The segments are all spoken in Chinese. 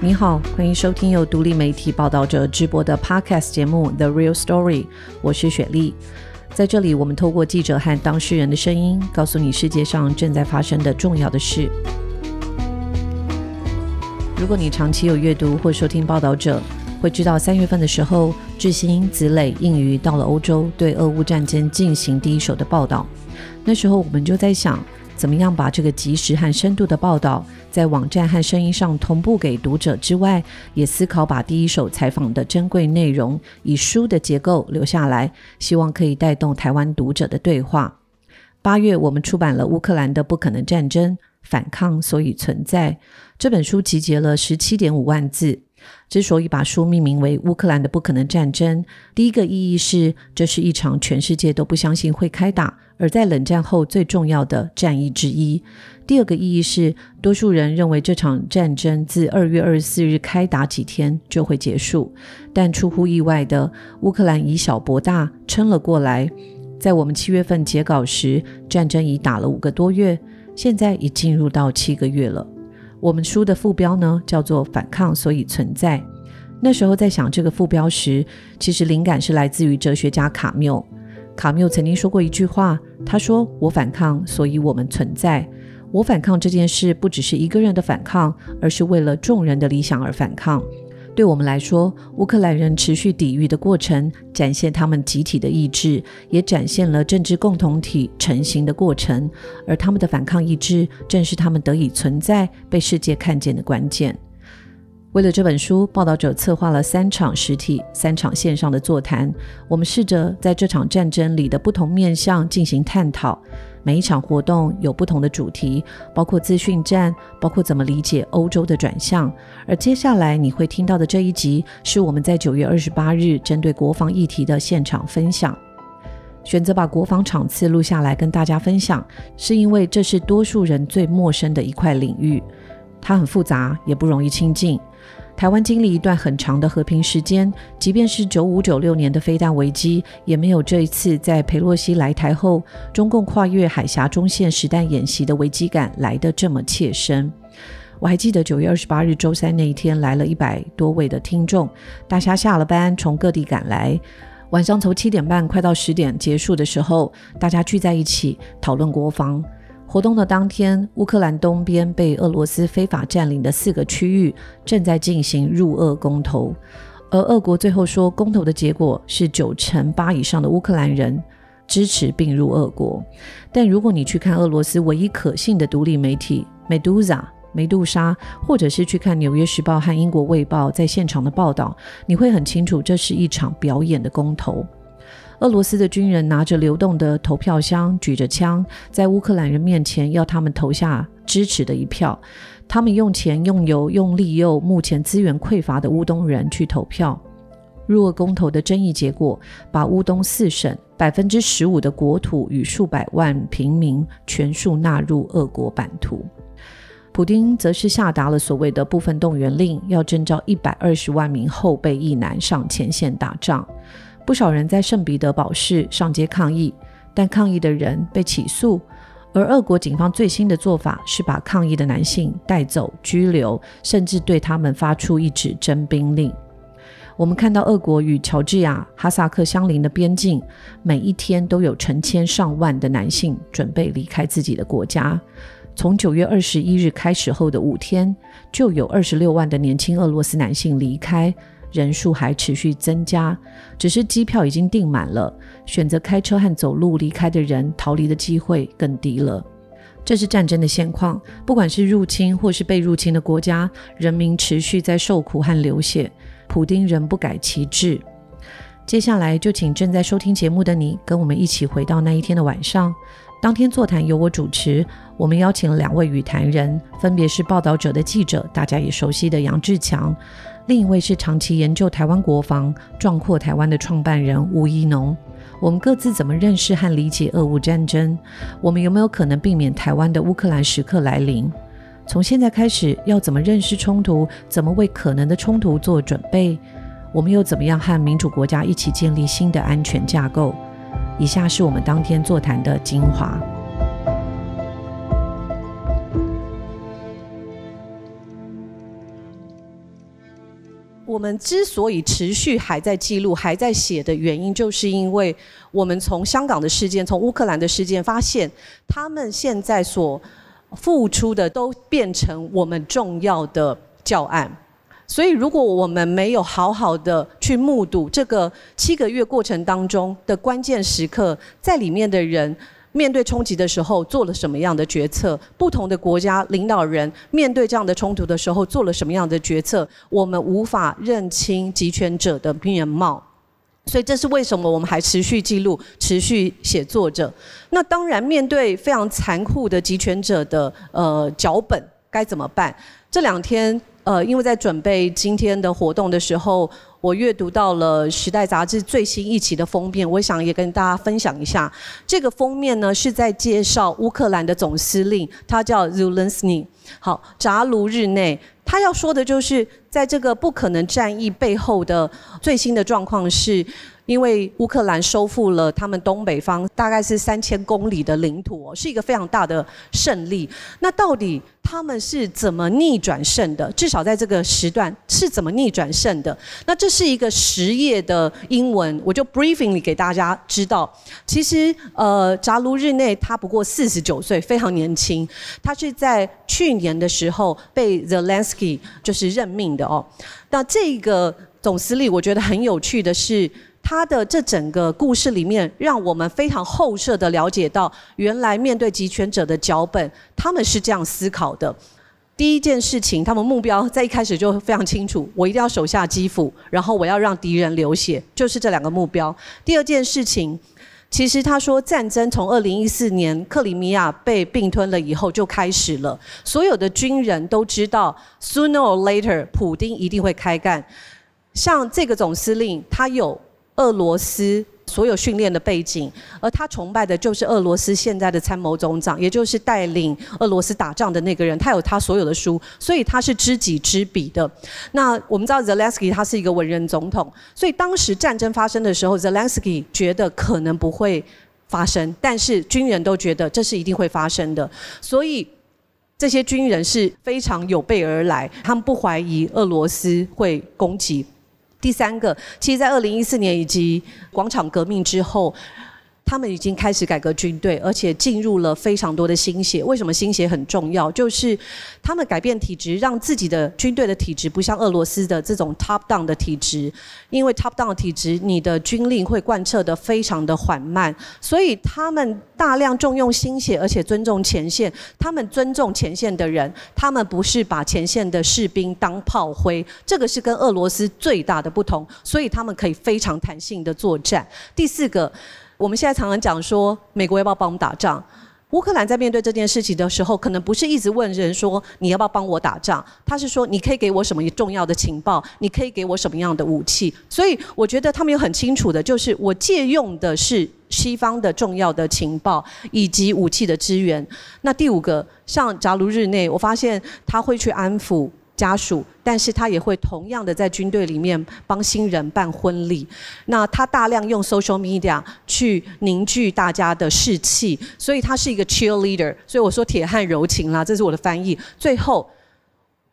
你好，欢迎收听由独立媒体报道者直播的 Podcast 节目《The Real Story》，我是雪莉。在这里，我们透过记者和当事人的声音，告诉你世界上正在发生的重要的事。如果你长期有阅读或收听报道者，会知道三月份的时候，智新、子磊、应于到了欧洲，对俄乌战争进行第一手的报道。那时候我们就在想，怎么样把这个及时和深度的报道，在网站和声音上同步给读者之外，也思考把第一手采访的珍贵内容以书的结构留下来，希望可以带动台湾读者的对话。八月，我们出版了《乌克兰的不可能战争：反抗所以存在》这本书，集结了十七点五万字。之所以把书命名为《乌克兰的不可能战争》，第一个意义是，这是一场全世界都不相信会开打，而在冷战后最重要的战役之一。第二个意义是，多数人认为这场战争自二月二十四日开打几天就会结束，但出乎意外的，乌克兰以小博大，撑了过来。在我们七月份截稿时，战争已打了五个多月，现在已进入到七个月了。我们书的副标呢，叫做“反抗，所以存在”。那时候在想这个副标时，其实灵感是来自于哲学家卡缪。卡缪曾经说过一句话，他说：“我反抗，所以我们存在。我反抗这件事，不只是一个人的反抗，而是为了众人的理想而反抗。”对我们来说，乌克兰人持续抵御的过程，展现他们集体的意志，也展现了政治共同体成型的过程。而他们的反抗意志，正是他们得以存在、被世界看见的关键。为了这本书，报道者策划了三场实体、三场线上的座谈。我们试着在这场战争里的不同面向进行探讨。每一场活动有不同的主题，包括资讯战，包括怎么理解欧洲的转向。而接下来你会听到的这一集，是我们在九月二十八日针对国防议题的现场分享。选择把国防场次录下来跟大家分享，是因为这是多数人最陌生的一块领域，它很复杂，也不容易亲近。台湾经历一段很长的和平时间，即便是九五九六年的飞弹危机，也没有这一次在佩洛西来台后，中共跨越海峡中线实弹演习的危机感来得这么切身。我还记得九月二十八日周三那一天，来了一百多位的听众，大家下了班从各地赶来，晚上从七点半快到十点结束的时候，大家聚在一起讨论国防。活动的当天，乌克兰东边被俄罗斯非法占领的四个区域正在进行入俄公投，而俄国最后说，公投的结果是九成八以上的乌克兰人支持并入俄国。但如果你去看俄罗斯唯一可信的独立媒体《Medusa》梅杜莎，或者是去看《纽约时报》和《英国卫报》在现场的报道，你会很清楚，这是一场表演的公投。俄罗斯的军人拿着流动的投票箱，举着枪，在乌克兰人面前要他们投下支持的一票。他们用钱、用油、用利诱目前资源匮乏的乌东人去投票。入俄公投的争议结果，把乌东四省百分之十五的国土与数百万平民全数纳入俄国版图。普丁则是下达了所谓的部分动员令，要征召一百二十万名后备役男上前线打仗。不少人在圣彼得堡市上街抗议，但抗议的人被起诉。而俄国警方最新的做法是把抗议的男性带走、拘留，甚至对他们发出一纸征兵令。我们看到，俄国与乔治亚、哈萨克相邻的边境，每一天都有成千上万的男性准备离开自己的国家。从九月二十一日开始后的五天，就有二十六万的年轻俄罗斯男性离开。人数还持续增加，只是机票已经订满了，选择开车和走路离开的人逃离的机会更低了。这是战争的现况，不管是入侵或是被入侵的国家，人民持续在受苦和流血，普丁仍不改其志。接下来就请正在收听节目的你，跟我们一起回到那一天的晚上。当天座谈由我主持，我们邀请了两位语谈人，分别是报道者的记者，大家也熟悉的杨志强。另一位是长期研究台湾国防、壮阔台湾的创办人吴一农。我们各自怎么认识和理解俄乌战争？我们有没有可能避免台湾的乌克兰时刻来临？从现在开始，要怎么认识冲突？怎么为可能的冲突做准备？我们又怎么样和民主国家一起建立新的安全架构？以下是我们当天座谈的精华。我们之所以持续还在记录、还在写的原因，就是因为我们从香港的事件、从乌克兰的事件发现，他们现在所付出的都变成我们重要的教案。所以，如果我们没有好好的去目睹这个七个月过程当中的关键时刻，在里面的人。面对冲击的时候做了什么样的决策？不同的国家领导人面对这样的冲突的时候做了什么样的决策？我们无法认清集权者的面貌，所以这是为什么我们还持续记录、持续写作着。那当然，面对非常残酷的集权者的呃脚本，该怎么办？这两天呃，因为在准备今天的活动的时候。我阅读到了《时代》杂志最新一期的封面，我想也跟大家分享一下。这个封面呢是在介绍乌克兰的总司令，他叫 Zelensky。好，扎卢日内，他要说的就是在这个不可能战役背后的最新的状况是。因为乌克兰收复了他们东北方大概是三千公里的领土，是一个非常大的胜利。那到底他们是怎么逆转胜的？至少在这个时段是怎么逆转胜的？那这是一个十页的英文，我就 briefing 给大家知道。其实，呃，扎卢日内他不过四十九岁，非常年轻。他是在去年的时候被 Zelensky 就是任命的哦。那这个总司令，我觉得很有趣的是。他的这整个故事里面，让我们非常后设的了解到，原来面对集权者的脚本，他们是这样思考的。第一件事情，他们目标在一开始就非常清楚，我一定要手下基辅，然后我要让敌人流血，就是这两个目标。第二件事情，其实他说战争从二零一四年克里米亚被并吞了以后就开始了，所有的军人都知道，sooner or later，普丁一定会开干。像这个总司令，他有。俄罗斯所有训练的背景，而他崇拜的就是俄罗斯现在的参谋总长，也就是带领俄罗斯打仗的那个人。他有他所有的书，所以他是知己知彼的。那我们知道 Zelensky 他是一个文人总统，所以当时战争发生的时候，Zelensky 觉得可能不会发生，但是军人都觉得这是一定会发生的，所以这些军人是非常有备而来，他们不怀疑俄罗斯会攻击。第三个，其实，在二零一四年以及广场革命之后。他们已经开始改革军队，而且进入了非常多的新血。为什么新血很重要？就是他们改变体制，让自己的军队的体制不像俄罗斯的这种 top down 的体制。因为 top down 的体制，你的军令会贯彻的非常的缓慢，所以他们大量重用新血，而且尊重前线。他们尊重前线的人，他们不是把前线的士兵当炮灰。这个是跟俄罗斯最大的不同，所以他们可以非常弹性的作战。第四个。我们现在常常讲说，美国要不要帮我们打仗？乌克兰在面对这件事情的时候，可能不是一直问人说你要不要帮我打仗，他是说你可以给我什么重要的情报，你可以给我什么样的武器。所以我觉得他们有很清楚的，就是我借用的是西方的重要的情报以及武器的资源。那第五个，像扎卢日内，我发现他会去安抚。家属，但是他也会同样的在军队里面帮新人办婚礼。那他大量用 social media 去凝聚大家的士气，所以他是一个 cheerleader。所以我说铁汉柔情啦，这是我的翻译。最后，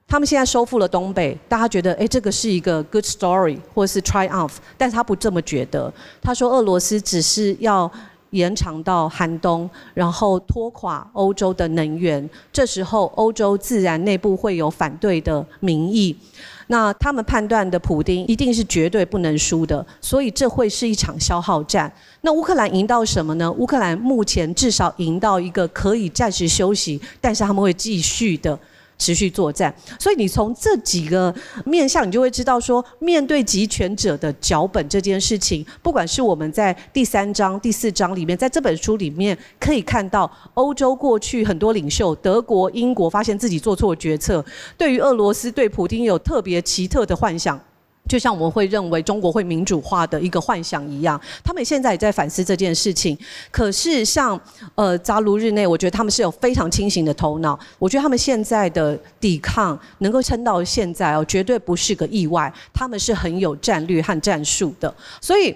他们现在收复了东北，大家觉得哎，这个是一个 good story 或是 triumph，但是他不这么觉得。他说俄罗斯只是要。延长到寒冬，然后拖垮欧洲的能源，这时候欧洲自然内部会有反对的民意。那他们判断的普丁一定是绝对不能输的，所以这会是一场消耗战。那乌克兰赢到什么呢？乌克兰目前至少赢到一个可以暂时休息，但是他们会继续的。持续作战，所以你从这几个面向，你就会知道说，面对集权者的脚本这件事情，不管是我们在第三章、第四章里面，在这本书里面可以看到，欧洲过去很多领袖，德国、英国发现自己做错决策，对于俄罗斯、对普京有特别奇特的幻想。就像我们会认为中国会民主化的一个幻想一样，他们现在也在反思这件事情。可是像呃扎卢日内，我觉得他们是有非常清醒的头脑。我觉得他们现在的抵抗能够撑到现在哦，绝对不是个意外。他们是很有战略和战术的。所以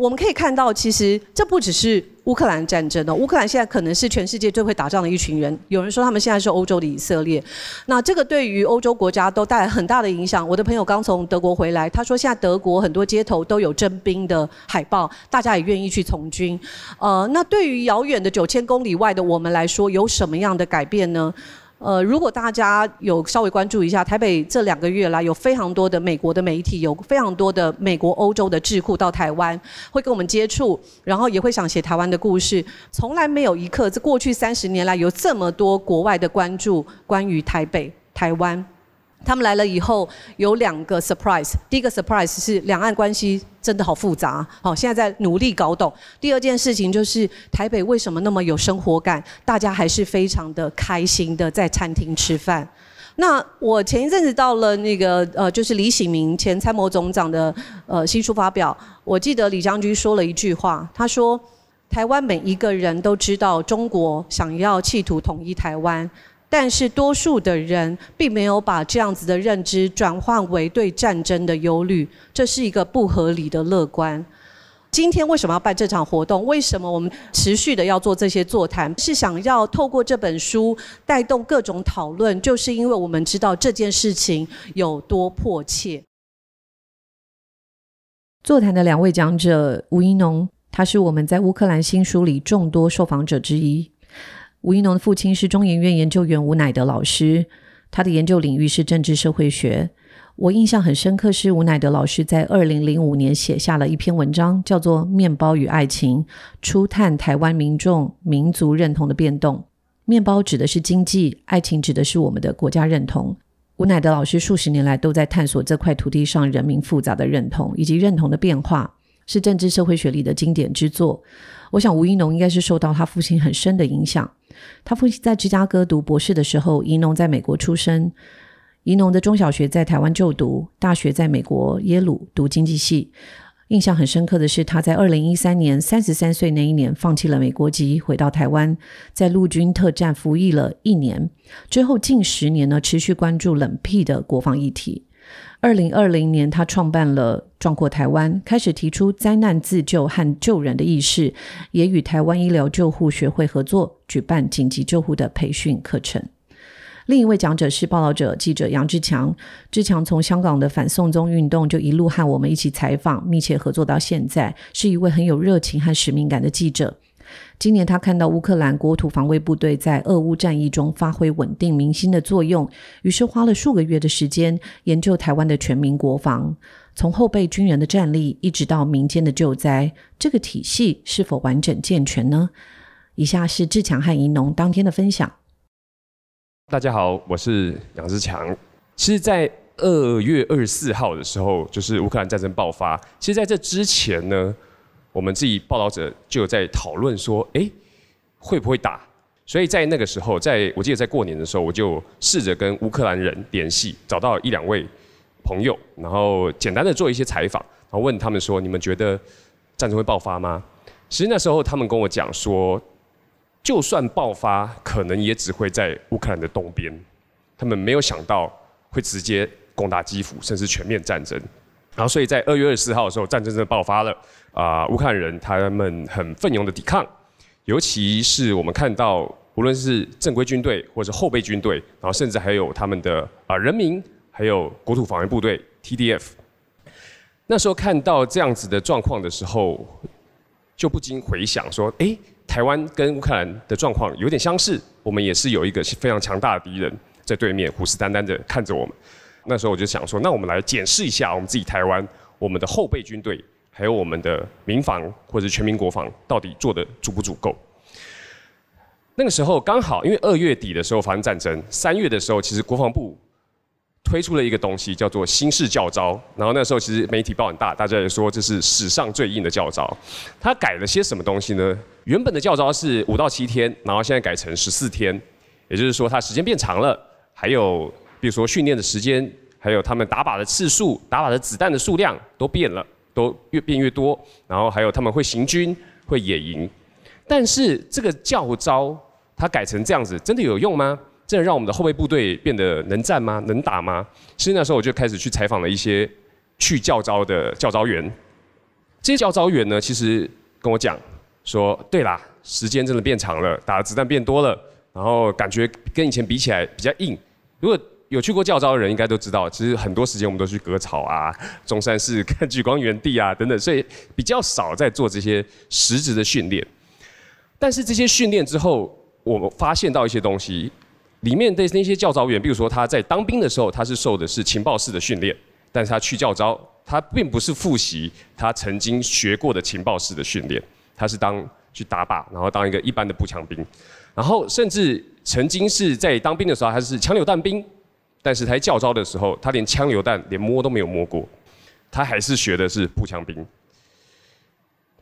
我们可以看到，其实这不只是。乌克兰战争呢？乌克兰现在可能是全世界最会打仗的一群人，有人说他们现在是欧洲的以色列。那这个对于欧洲国家都带来很大的影响。我的朋友刚从德国回来，他说现在德国很多街头都有征兵的海报，大家也愿意去从军。呃，那对于遥远的九千公里外的我们来说，有什么样的改变呢？呃，如果大家有稍微关注一下，台北这两个月来有非常多的美国的媒体，有非常多的美国、欧洲的智库到台湾，会跟我们接触，然后也会想写台湾的故事。从来没有一刻，这过去三十年来有这么多国外的关注关于台北、台湾。他们来了以后有两个 surprise，第一个 surprise 是两岸关系真的好复杂，好现在在努力搞懂。第二件事情就是台北为什么那么有生活感，大家还是非常的开心的在餐厅吃饭。那我前一阵子到了那个呃，就是李喜明前参谋总长的呃新书发表，我记得李将军说了一句话，他说台湾每一个人都知道中国想要企图统一台湾。但是多数的人并没有把这样子的认知转换为对战争的忧虑，这是一个不合理的乐观。今天为什么要办这场活动？为什么我们持续的要做这些座谈？是想要透过这本书带动各种讨论，就是因为我们知道这件事情有多迫切。座谈的两位讲者吴一农，他是我们在乌克兰新书里众多受访者之一。吴一农的父亲是中研院研究员吴乃德老师，他的研究领域是政治社会学。我印象很深刻，是吴乃德老师在二零零五年写下了一篇文章，叫做《面包与爱情》，初探台湾民众民族认同的变动。面包指的是经济，爱情指的是我们的国家认同。吴乃德老师数十年来都在探索这块土地上人民复杂的认同以及认同的变化，是政治社会学里的经典之作。我想吴一农应该是受到他父亲很深的影响。他父亲在芝加哥读博士的时候，宜农在美国出生。宜农的中小学在台湾就读，大学在美国耶鲁读经济系。印象很深刻的是，他在二零一三年三十三岁那一年，放弃了美国籍，回到台湾，在陆军特战服役了一年。之后近十年呢，持续关注冷僻的国防议题。二零二零年，他创办了壮阔台湾，开始提出灾难自救和救人的意识，也与台湾医疗救护学会合作，举办紧急救护的培训课程。另一位讲者是报道者记者杨志强，志强从香港的反送中运动就一路和我们一起采访，密切合作到现在，是一位很有热情和使命感的记者。今年他看到乌克兰国土防卫部队在俄乌战役中发挥稳定民心的作用，于是花了数个月的时间研究台湾的全民国防，从后备军人的战力一直到民间的救灾，这个体系是否完整健全呢？以下是志强和银农当天的分享。大家好，我是杨志强。其实，在二月二十四号的时候，就是乌克兰战争爆发。其实，在这之前呢。我们自己报道者就在讨论说，哎，会不会打？所以在那个时候，在我记得在过年的时候，我就试着跟乌克兰人联系，找到一两位朋友，然后简单的做一些采访，然后问他们说，你们觉得战争会爆发吗？其实那时候他们跟我讲说，就算爆发，可能也只会在乌克兰的东边，他们没有想到会直接攻打基辅，甚至全面战争。然后，所以在二月二十四号的时候，战争真的爆发了。啊，乌克兰人他们很奋勇的抵抗，尤其是我们看到，无论是正规军队或者后备军队，然后甚至还有他们的啊人民，还有国土防卫部队 TDF。那时候看到这样子的状况的时候，就不禁回想说：，哎，台湾跟乌克兰的状况有点相似，我们也是有一个非常强大的敌人在对面，虎视眈眈的看着我们。那时候我就想说，那我们来检视一下我们自己台湾，我们的后备军队。还有我们的民防或者全民国防到底做的足不足够？那个时候刚好，因为二月底的时候发生战争，三月的时候其实国防部推出了一个东西叫做新式教招，然后那时候其实媒体报很大，大家也说这是史上最硬的教招。它改了些什么东西呢？原本的教招是五到七天，然后现在改成十四天，也就是说它时间变长了，还有比如说训练的时间，还有他们打靶的次数、打靶的子弹的数量都变了。都越变越多，然后还有他们会行军、会野营，但是这个教招它改成这样子，真的有用吗？真的让我们的后备部队变得能战吗？能打吗？其实那时候我就开始去采访了一些去教招的教招员，这些教招员呢，其实跟我讲说对啦，时间真的变长了，打的子弹变多了，然后感觉跟以前比起来比较硬。如果有去过教招的人，应该都知道，其实很多时间我们都去割草啊、中山市 看聚光园地啊等等，所以比较少在做这些实质的训练。但是这些训练之后，我们发现到一些东西，里面的那些教招员，比如说他在当兵的时候，他是受的是情报式的训练，但是他去教招，他并不是复习他曾经学过的情报式的训练，他是当去打靶，然后当一个一般的步枪兵，然后甚至曾经是在当兵的时候，他是枪榴弹兵。但是他教招的时候，他连枪榴弹连摸都没有摸过，他还是学的是步枪兵。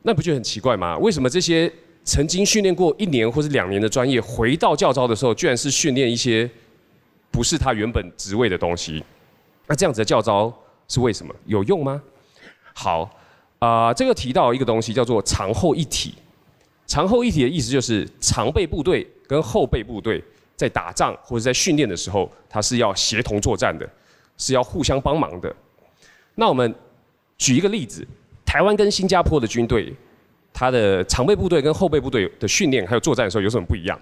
那不就很奇怪吗？为什么这些曾经训练过一年或者两年的专业，回到教招的时候，居然是训练一些不是他原本职位的东西？那这样子的教招是为什么？有用吗？好，啊，这个提到一个东西叫做长后一体。长后一体的意思就是常备部队跟后备部队。在打仗或者在训练的时候，他是要协同作战的，是要互相帮忙的。那我们举一个例子，台湾跟新加坡的军队，它的常备部队跟后备部队的训练还有作战的时候有什么不一样？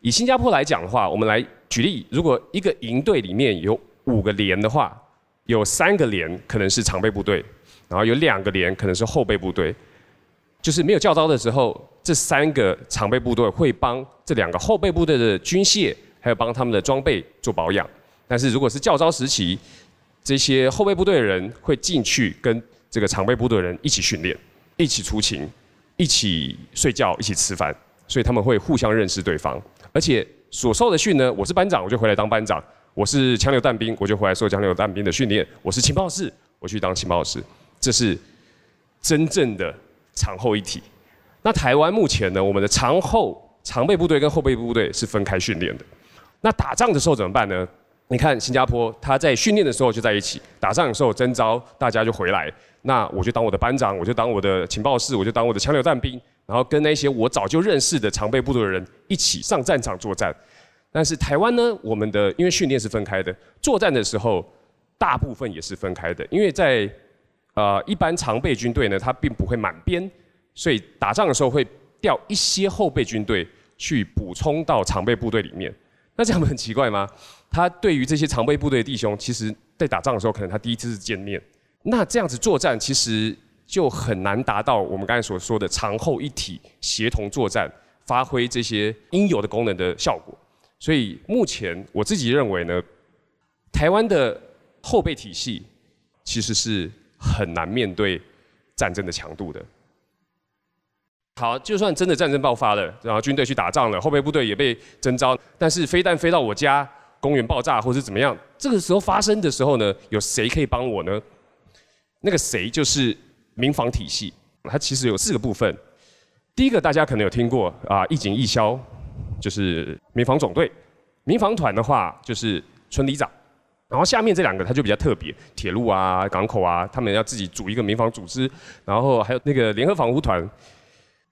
以新加坡来讲的话，我们来举例，如果一个营队里面有五个连的话，有三个连可能是常备部队，然后有两个连可能是后备部队。就是没有教招的时候，这三个常备部队会帮这两个后备部队的军械，还有帮他们的装备做保养。但是如果是教招时期，这些后备部队的人会进去跟这个常备部队的人一起训练，一起出勤，一起睡觉，一起吃饭，所以他们会互相认识对方。而且所受的训呢，我是班长，我就回来当班长；我是枪榴弹兵，我就回来受枪榴弹兵的训练；我是情报室，我去当情报室。这是真正的。长后一体，那台湾目前呢？我们的长后常备部队跟后备部队是分开训练的。那打仗的时候怎么办呢？你看新加坡，他在训练的时候就在一起，打仗的时候征召大家就回来。那我就当我的班长，我就当我的情报室，我就当我的枪榴弹兵，然后跟那些我早就认识的常备部队的人一起上战场作战。但是台湾呢，我们的因为训练是分开的，作战的时候大部分也是分开的，因为在。呃，一般常备军队呢，它并不会满编，所以打仗的时候会调一些后备军队去补充到常备部队里面。那这样很奇怪吗？他对于这些常备部队的弟兄，其实在打仗的时候，可能他第一次是见面。那这样子作战，其实就很难达到我们刚才所说的长后一体协同作战，发挥这些应有的功能的效果。所以目前我自己认为呢，台湾的后备体系其实是。很难面对战争的强度的。好，就算真的战争爆发了，然后军队去打仗了，后备部队也被征召，但是飞弹飞到我家，公园爆炸或者怎么样，这个时候发生的时候呢，有谁可以帮我呢？那个谁就是民防体系，它其实有四个部分。第一个大家可能有听过啊，一警一消，就是民防总队；民防团的话就是村里长。然后下面这两个它就比较特别，铁路啊、港口啊，他们要自己组一个民防组织，然后还有那个联合防护团，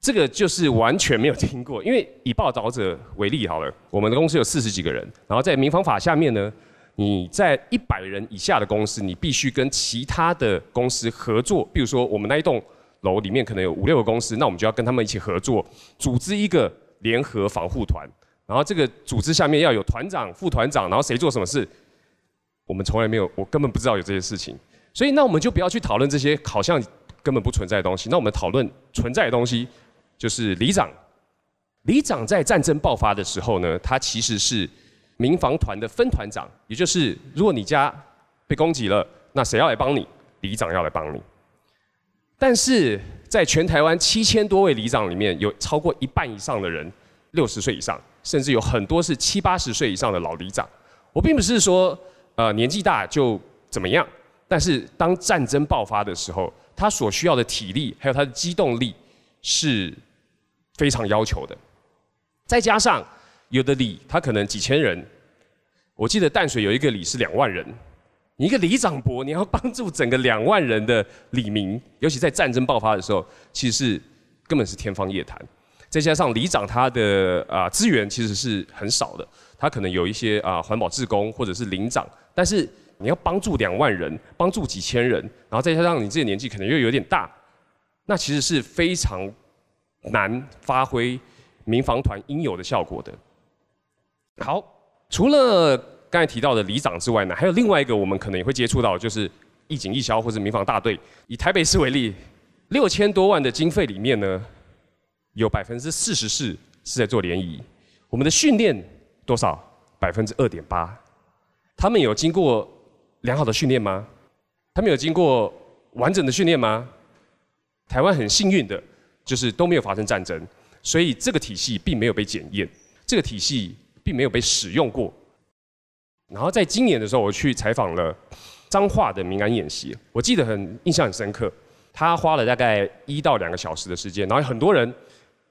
这个就是完全没有听过。因为以报道者为例好了，我们的公司有四十几个人，然后在民防法下面呢，你在一百人以下的公司，你必须跟其他的公司合作。比如说我们那一栋楼里面可能有五六个公司，那我们就要跟他们一起合作，组织一个联合防护团。然后这个组织下面要有团长、副团长，然后谁做什么事？我们从来没有，我根本不知道有这些事情，所以那我们就不要去讨论这些好像根本不存在的东西。那我们讨论存在的东西，就是里长。里长在战争爆发的时候呢，他其实是民防团的分团长，也就是如果你家被攻击了，那谁要来帮你？里长要来帮你。但是在全台湾七千多位里长里面，有超过一半以上的人六十岁以上，甚至有很多是七八十岁以上的老里长。我并不是说。呃，年纪大就怎么样？但是当战争爆发的时候，他所需要的体力还有他的机动力是非常要求的。再加上有的里他可能几千人，我记得淡水有一个里是两万人，你一个里长伯，你要帮助整个两万人的里民，尤其在战争爆发的时候，其实是根本是天方夜谭。再加上里长他的啊资源其实是很少的，他可能有一些啊环保志工或者是领长。但是你要帮助两万人，帮助几千人，然后再加上你自己年纪可能又有点大，那其实是非常难发挥民防团应有的效果的。好，除了刚才提到的里长之外呢，还有另外一个我们可能也会接触到，就是义警义消或者民防大队。以台北市为例，六千多万的经费里面呢，有百分之四十四是在做联谊。我们的训练多少？百分之二点八。他们有经过良好的训练吗？他们有经过完整的训练吗？台湾很幸运的，就是都没有发生战争，所以这个体系并没有被检验，这个体系并没有被使用过。然后在今年的时候，我去采访了彰化的民安演习，我记得很印象很深刻，他花了大概一到两个小时的时间，然后很多人，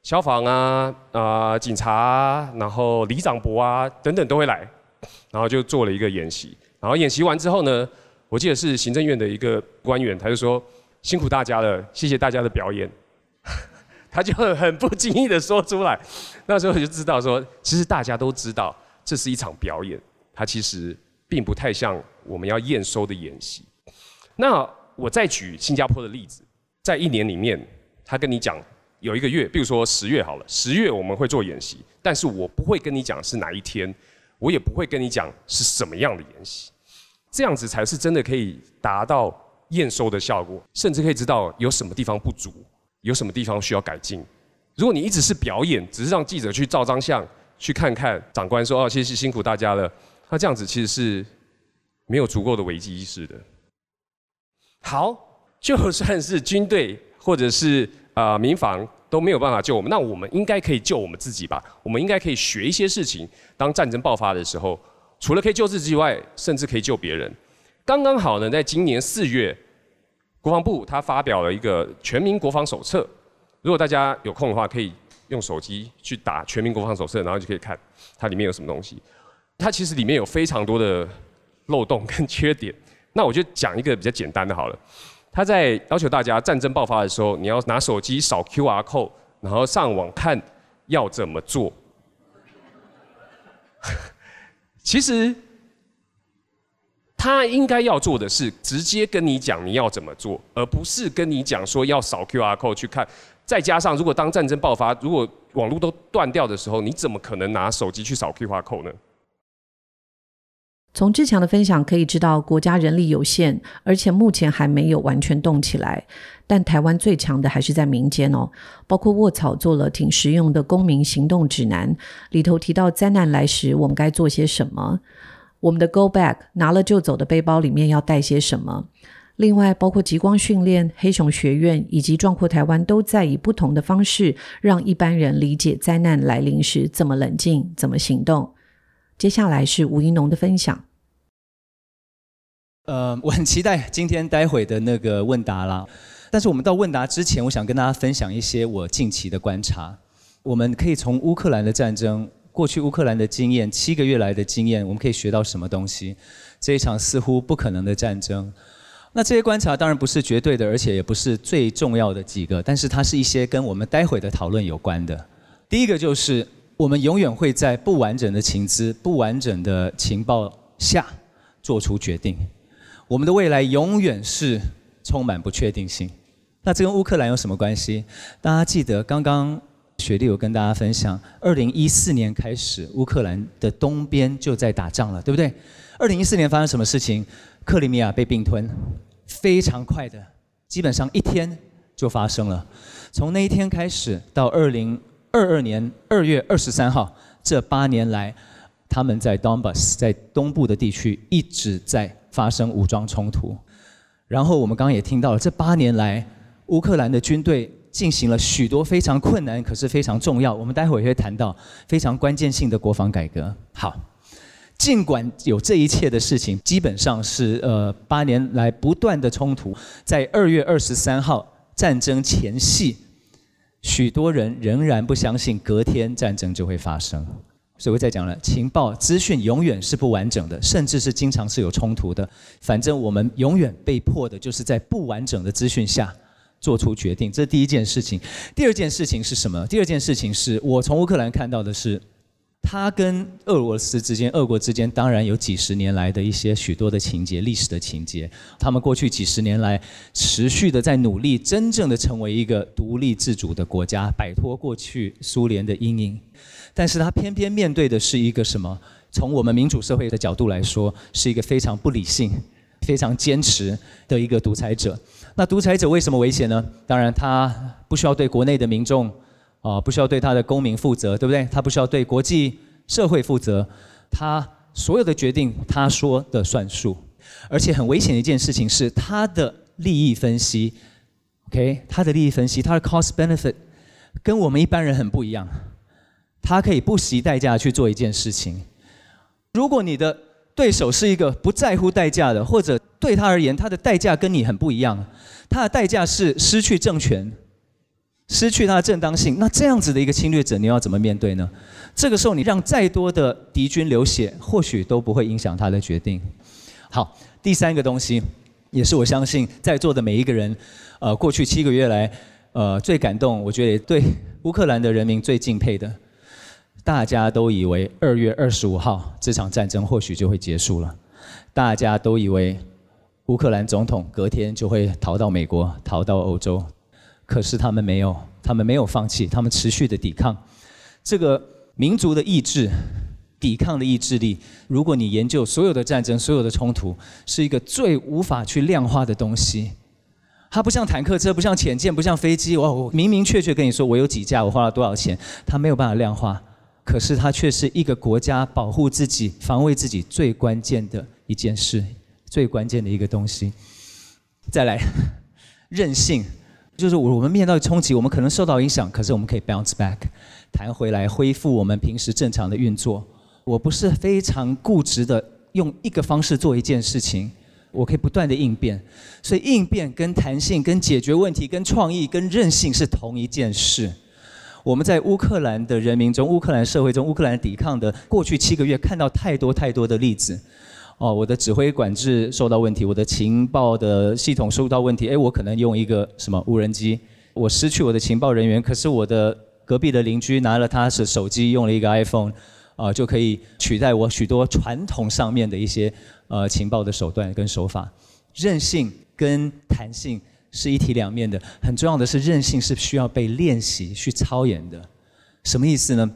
消防啊、啊警察，然后里长伯啊等等都会来，然后就做了一个演习。然后演习完之后呢，我记得是行政院的一个官员，他就说辛苦大家了，谢谢大家的表演。他就很不经意的说出来，那时候就知道说，其实大家都知道这是一场表演。它其实并不太像我们要验收的演习。那我再举新加坡的例子，在一年里面，他跟你讲有一个月，比如说十月好了，十月我们会做演习，但是我不会跟你讲是哪一天，我也不会跟你讲是什么样的演习，这样子才是真的可以达到验收的效果，甚至可以知道有什么地方不足，有什么地方需要改进。如果你一直是表演，只是让记者去照张相，去看看长官说哦，谢谢辛苦大家了。那这样子其实是没有足够的危机意识的。好，就算是军队或者是啊民防都没有办法救我们，那我们应该可以救我们自己吧？我们应该可以学一些事情，当战争爆发的时候，除了可以救自己以外，甚至可以救别人。刚刚好呢，在今年四月，国防部他发表了一个全民国防手册。如果大家有空的话，可以用手机去打全民国防手册，然后就可以看它里面有什么东西。它其实里面有非常多的漏洞跟缺点，那我就讲一个比较简单的好了。他在要求大家战争爆发的时候，你要拿手机扫 QR code，然后上网看要怎么做。其实他应该要做的是直接跟你讲你要怎么做，而不是跟你讲说要扫 QR code 去看。再加上如果当战争爆发，如果网络都断掉的时候，你怎么可能拿手机去扫 QR code 呢？从志强的分享可以知道，国家人力有限，而且目前还没有完全动起来。但台湾最强的还是在民间哦，包括卧草做了挺实用的公民行动指南，里头提到灾难来时我们该做些什么。我们的 Go Back 拿了就走的背包里面要带些什么？另外，包括极光训练、黑熊学院以及壮阔台湾，都在以不同的方式让一般人理解灾难来临时怎么冷静、怎么行动。接下来是吴一农的分享。呃，我很期待今天待会的那个问答啦。但是我们到问答之前，我想跟大家分享一些我近期的观察。我们可以从乌克兰的战争，过去乌克兰的经验，七个月来的经验，我们可以学到什么东西？这一场似乎不可能的战争。那这些观察当然不是绝对的，而且也不是最重要的几个，但是它是一些跟我们待会的讨论有关的。第一个就是，我们永远会在不完整的情资、不完整的情报下做出决定。我们的未来永远是充满不确定性。那这跟乌克兰有什么关系？大家记得刚刚雪莉有跟大家分享，二零一四年开始，乌克兰的东边就在打仗了，对不对？二零一四年发生什么事情？克里米亚被并吞，非常快的，基本上一天就发生了。从那一天开始到二零二二年二月二十三号，这八年来，他们在 Donbas 在东部的地区一直在。发生武装冲突，然后我们刚刚也听到了，这八年来，乌克兰的军队进行了许多非常困难，可是非常重要。我们待会儿也会谈到非常关键性的国防改革。好，尽管有这一切的事情，基本上是呃八年来不断的冲突，在二月二十三号战争前夕，许多人仍然不相信隔天战争就会发生。所以我再讲了，情报资讯永远是不完整的，甚至是经常是有冲突的。反正我们永远被迫的就是在不完整的资讯下做出决定，这是第一件事情。第二件事情是什么？第二件事情是我从乌克兰看到的是，他跟俄罗斯之间、俄国之间，当然有几十年来的一些许多的情节、历史的情节。他们过去几十年来持续的在努力，真正的成为一个独立自主的国家，摆脱过去苏联的阴影。但是他偏偏面对的是一个什么？从我们民主社会的角度来说，是一个非常不理性、非常坚持的一个独裁者。那独裁者为什么危险呢？当然，他不需要对国内的民众。啊，不需要对他的公民负责，对不对？他不需要对国际社会负责，他所有的决定他说的算数。而且很危险的一件事情是，他的利益分析，OK，他的利益分析，他的 cost benefit 跟我们一般人很不一样。他可以不惜代价去做一件事情。如果你的对手是一个不在乎代价的，或者对他而言，他的代价跟你很不一样，他的代价是失去政权。失去它的正当性，那这样子的一个侵略者，你要怎么面对呢？这个时候，你让再多的敌军流血，或许都不会影响他的决定。好，第三个东西，也是我相信在座的每一个人，呃，过去七个月来，呃，最感动，我觉得对乌克兰的人民最敬佩的，大家都以为二月二十五号这场战争或许就会结束了，大家都以为乌克兰总统隔天就会逃到美国，逃到欧洲。可是他们没有，他们没有放弃，他们持续的抵抗。这个民族的意志、抵抗的意志力，如果你研究所有的战争、所有的冲突，是一个最无法去量化的东西。它不像坦克车，不像潜舰，不像飞机。我我明明确确跟你说，我有几架，我花了多少钱，它没有办法量化。可是它却是一个国家保护自己、防卫自己最关键的一件事，最关键的一个东西。再来，韧性。就是我我们面到冲击，我们可能受到影响，可是我们可以 bounce back，弹回来，恢复我们平时正常的运作。我不是非常固执的用一个方式做一件事情，我可以不断的应变。所以应变跟弹性、跟解决问题、跟创意、跟韧性是同一件事。我们在乌克兰的人民中、乌克兰社会中、乌克兰抵抗的过去七个月，看到太多太多的例子。哦，我的指挥管制受到问题，我的情报的系统受到问题。哎，我可能用一个什么无人机，我失去我的情报人员。可是我的隔壁的邻居拿了他的手机，用了一个 iPhone，啊，就可以取代我许多传统上面的一些呃情报的手段跟手法。韧性跟弹性是一体两面的，很重要的是韧性是需要被练习去操演的。什么意思呢？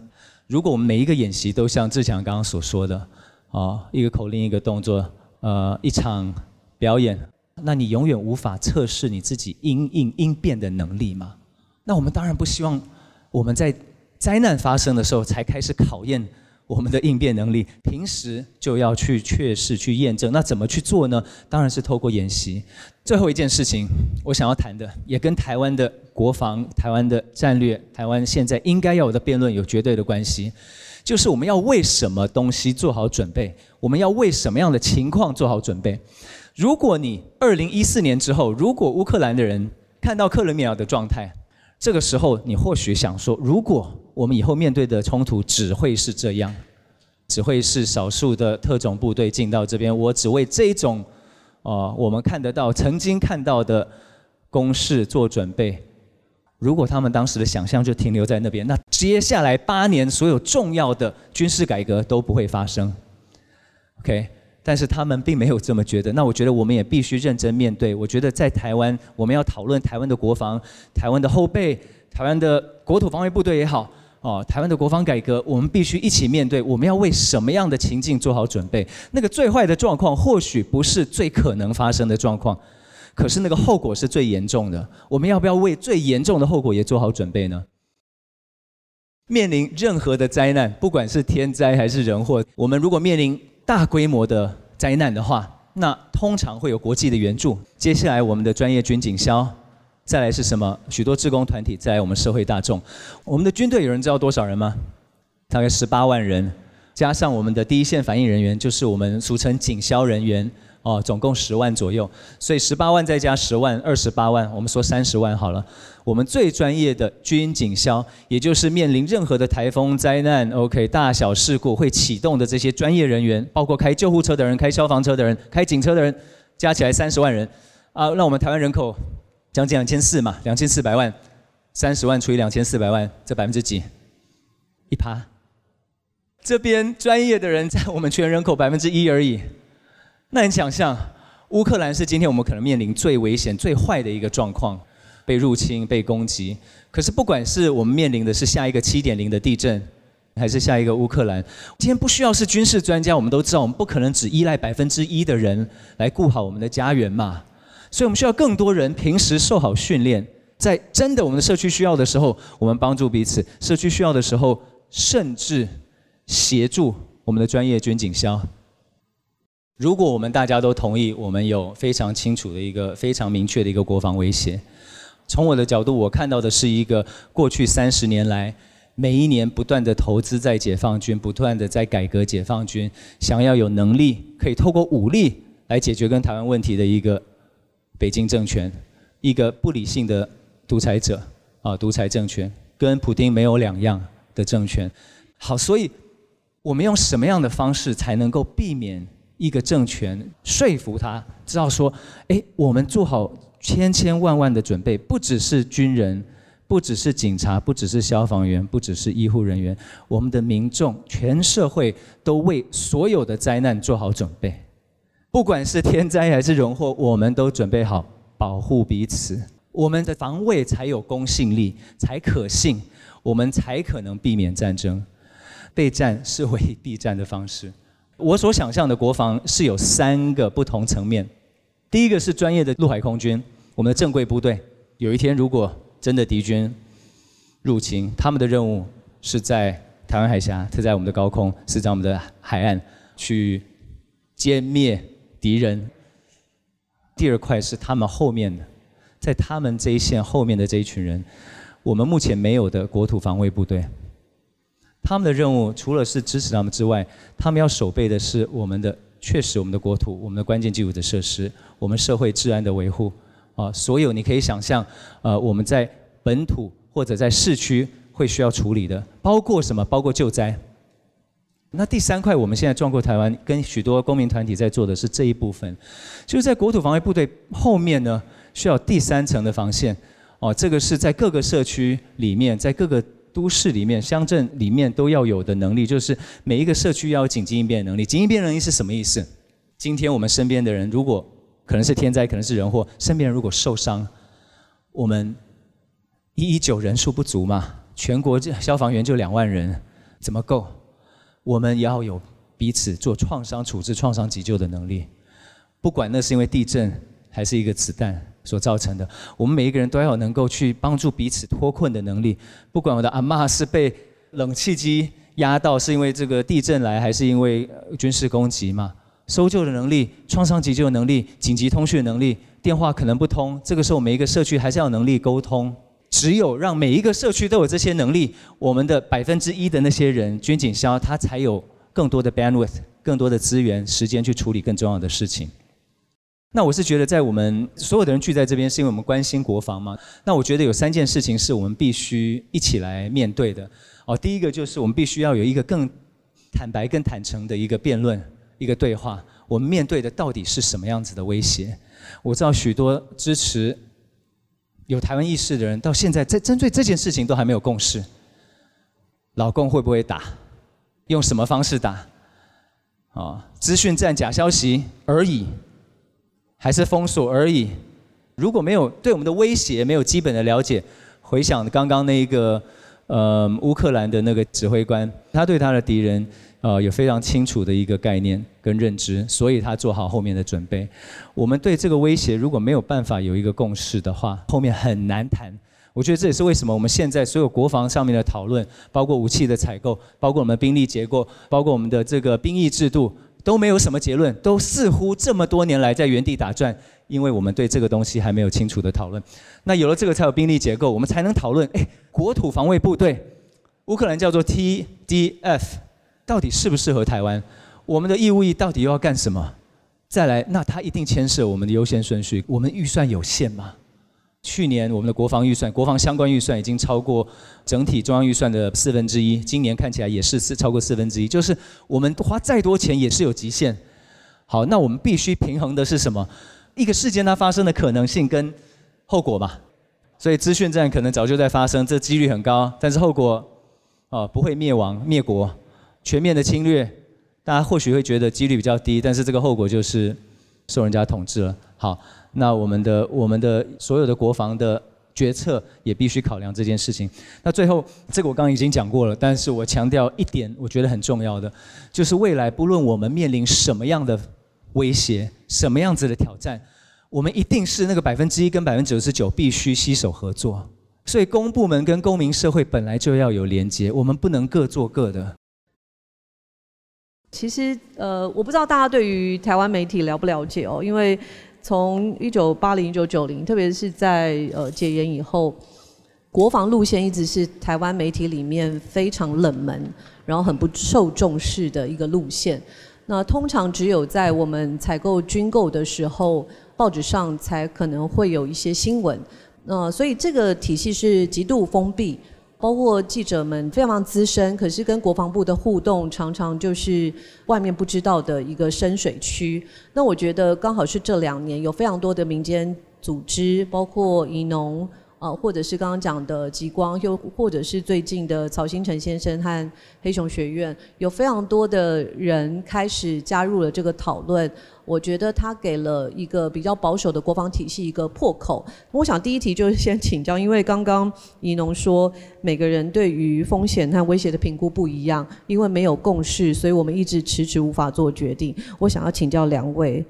如果我们每一个演习都像志强刚刚所说的。啊，一个口令，一个动作，呃，一场表演，那你永远无法测试你自己应应应变的能力吗？那我们当然不希望我们在灾难发生的时候才开始考验我们的应变能力，平时就要去确实、去验证。那怎么去做呢？当然是透过演习。最后一件事情，我想要谈的，也跟台湾的国防、台湾的战略、台湾现在应该要有的辩论有绝对的关系。就是我们要为什么东西做好准备？我们要为什么样的情况做好准备？如果你二零一四年之后，如果乌克兰的人看到克里米亚的状态，这个时候你或许想说：如果我们以后面对的冲突只会是这样，只会是少数的特种部队进到这边，我只为这种，哦，我们看得到、曾经看到的攻势做准备。如果他们当时的想象就停留在那边，那接下来八年所有重要的军事改革都不会发生。OK，但是他们并没有这么觉得。那我觉得我们也必须认真面对。我觉得在台湾，我们要讨论台湾的国防、台湾的后备、台湾的国土防卫部队也好，哦，台湾的国防改革，我们必须一起面对。我们要为什么样的情境做好准备？那个最坏的状况，或许不是最可能发生的状况。可是那个后果是最严重的，我们要不要为最严重的后果也做好准备呢？面临任何的灾难，不管是天灾还是人祸，我们如果面临大规模的灾难的话，那通常会有国际的援助。接下来我们的专业军警消，再来是什么？许多志工团体，再来我们社会大众。我们的军队有人知道多少人吗？大概十八万人，加上我们的第一线反应人员，就是我们俗称警消人员。哦，总共十万左右，所以十八万再加十万，二十八万，我们说三十万好了。我们最专业的军警消，也就是面临任何的台风灾难，OK，大小事故会启动的这些专业人员，包括开救护车的人、开消防车的人、开警车的人，加起来三十万人。啊，那我们台湾人口将近两千四嘛，两千四百万，三十万除以两千四百万，这百分之几？一趴。这边专业的人在我们全人口百分之一而已。那你想象，乌克兰是今天我们可能面临最危险、最坏的一个状况，被入侵、被攻击。可是不管是我们面临的是下一个七点零的地震，还是下一个乌克兰，今天不需要是军事专家，我们都知道，我们不可能只依赖百分之一的人来顾好我们的家园嘛。所以我们需要更多人平时受好训练，在真的我们的社区需要的时候，我们帮助彼此；社区需要的时候，甚至协助我们的专业军警消。如果我们大家都同意，我们有非常清楚的一个非常明确的一个国防威胁。从我的角度，我看到的是一个过去三十年来，每一年不断的投资在解放军，不断的在改革解放军，想要有能力可以透过武力来解决跟台湾问题的一个。北京政权，一个不理性的独裁者啊，独裁政权，跟普京没有两样的政权。好，所以我们用什么样的方式才能够避免一个政权说服他，知道说，哎，我们做好千千万万的准备，不只是军人，不只是警察，不只是消防员，不只是医护人员，我们的民众，全社会都为所有的灾难做好准备。不管是天灾还是人祸，我们都准备好保护彼此，我们的防卫才有公信力，才可信，我们才可能避免战争。备战是唯一避战的方式。我所想象的国防是有三个不同层面。第一个是专业的陆海空军，我们的正规部队。有一天如果真的敌军入侵，他们的任务是在台湾海峡，是在我们的高空，是在我们的海岸去歼灭。敌人。第二块是他们后面的，在他们这一线后面的这一群人，我们目前没有的国土防卫部队。他们的任务除了是支持他们之外，他们要守备的是我们的，确实我们的国土、我们的关键基础的设施、我们社会治安的维护。啊，所有你可以想象，呃，我们在本土或者在市区会需要处理的，包括什么？包括救灾。那第三块，我们现在转过台湾，跟许多公民团体在做的是这一部分，就是在国土防卫部队后面呢，需要第三层的防线。哦，这个是在各个社区里面，在各个都市里面、乡镇里面都要有的能力，就是每一个社区要有紧急应变能力。紧急应变能力是什么意思？今天我们身边的人，如果可能是天灾，可能是人祸，身边人如果受伤，我们一一九人数不足嘛，全国消防员就两万人，怎么够？我们也要有彼此做创伤处置、创伤急救的能力，不管那是因为地震还是一个子弹所造成的，我们每一个人都要能够去帮助彼此脱困的能力。不管我的阿妈是被冷气机压到，是因为这个地震来，还是因为军事攻击嘛？搜救的能力、创伤急救能力、紧急通讯能力，电话可能不通，这个时候每一个社区还是要能力沟通。只有让每一个社区都有这些能力，我们的百分之一的那些人，军警消，他才有更多的 bandwidth，更多的资源、时间去处理更重要的事情。那我是觉得，在我们所有的人聚在这边，是因为我们关心国防嘛？那我觉得有三件事情是我们必须一起来面对的。哦，第一个就是我们必须要有一个更坦白、更坦诚的一个辩论、一个对话。我们面对的到底是什么样子的威胁？我知道许多支持。有台湾意识的人到现在在针对这件事情都还没有共识。老公会不会打？用什么方式打？啊，资讯战假消息而已，还是封锁而已？如果没有对我们的威胁没有基本的了解，回想刚刚那一个呃乌克兰的那个指挥官，他对他的敌人。呃，有非常清楚的一个概念跟认知，所以他做好后面的准备。我们对这个威胁如果没有办法有一个共识的话，后面很难谈。我觉得这也是为什么我们现在所有国防上面的讨论，包括武器的采购，包括我们兵力结构，包括我们的这个兵役制度，都没有什么结论，都似乎这么多年来在原地打转，因为我们对这个东西还没有清楚的讨论。那有了这个才有兵力结构，我们才能讨论。哎，国土防卫部队，乌克兰叫做 TDF。到底适不适合台湾？我们的义务役到底又要干什么？再来，那它一定牵涉我们的优先顺序。我们预算有限吗？去年我们的国防预算、国防相关预算已经超过整体中央预算的四分之一，今年看起来也是四超过四分之一。就是我们花再多钱也是有极限。好，那我们必须平衡的是什么？一个事件它发生的可能性跟后果吧。所以资讯战可能早就在发生，这几率很高，但是后果啊不会灭亡灭国。全面的侵略，大家或许会觉得几率比较低，但是这个后果就是受人家统治了。好，那我们的我们的所有的国防的决策也必须考量这件事情。那最后，这个我刚刚已经讲过了，但是我强调一点，我觉得很重要的，就是未来不论我们面临什么样的威胁，什么样子的挑战，我们一定是那个百分之一跟百分之九十九必须携手合作。所以公部门跟公民社会本来就要有连接，我们不能各做各的。其实，呃，我不知道大家对于台湾媒体了不了解哦，因为从一九八零、一九九零，特别是在呃戒严以后，国防路线一直是台湾媒体里面非常冷门，然后很不受重视的一个路线。那通常只有在我们采购军购的时候，报纸上才可能会有一些新闻。那所以这个体系是极度封闭。包括记者们非常资深，可是跟国防部的互动常常就是外面不知道的一个深水区。那我觉得刚好是这两年有非常多的民间组织，包括宜农。啊，或者是刚刚讲的极光，又或者是最近的曹新成先生和黑熊学院，有非常多的人开始加入了这个讨论。我觉得他给了一个比较保守的国防体系一个破口。我想第一题就是先请教，因为刚刚宜农说每个人对于风险和威胁的评估不一样，因为没有共识，所以我们一直迟迟无法做决定。我想要请教两位。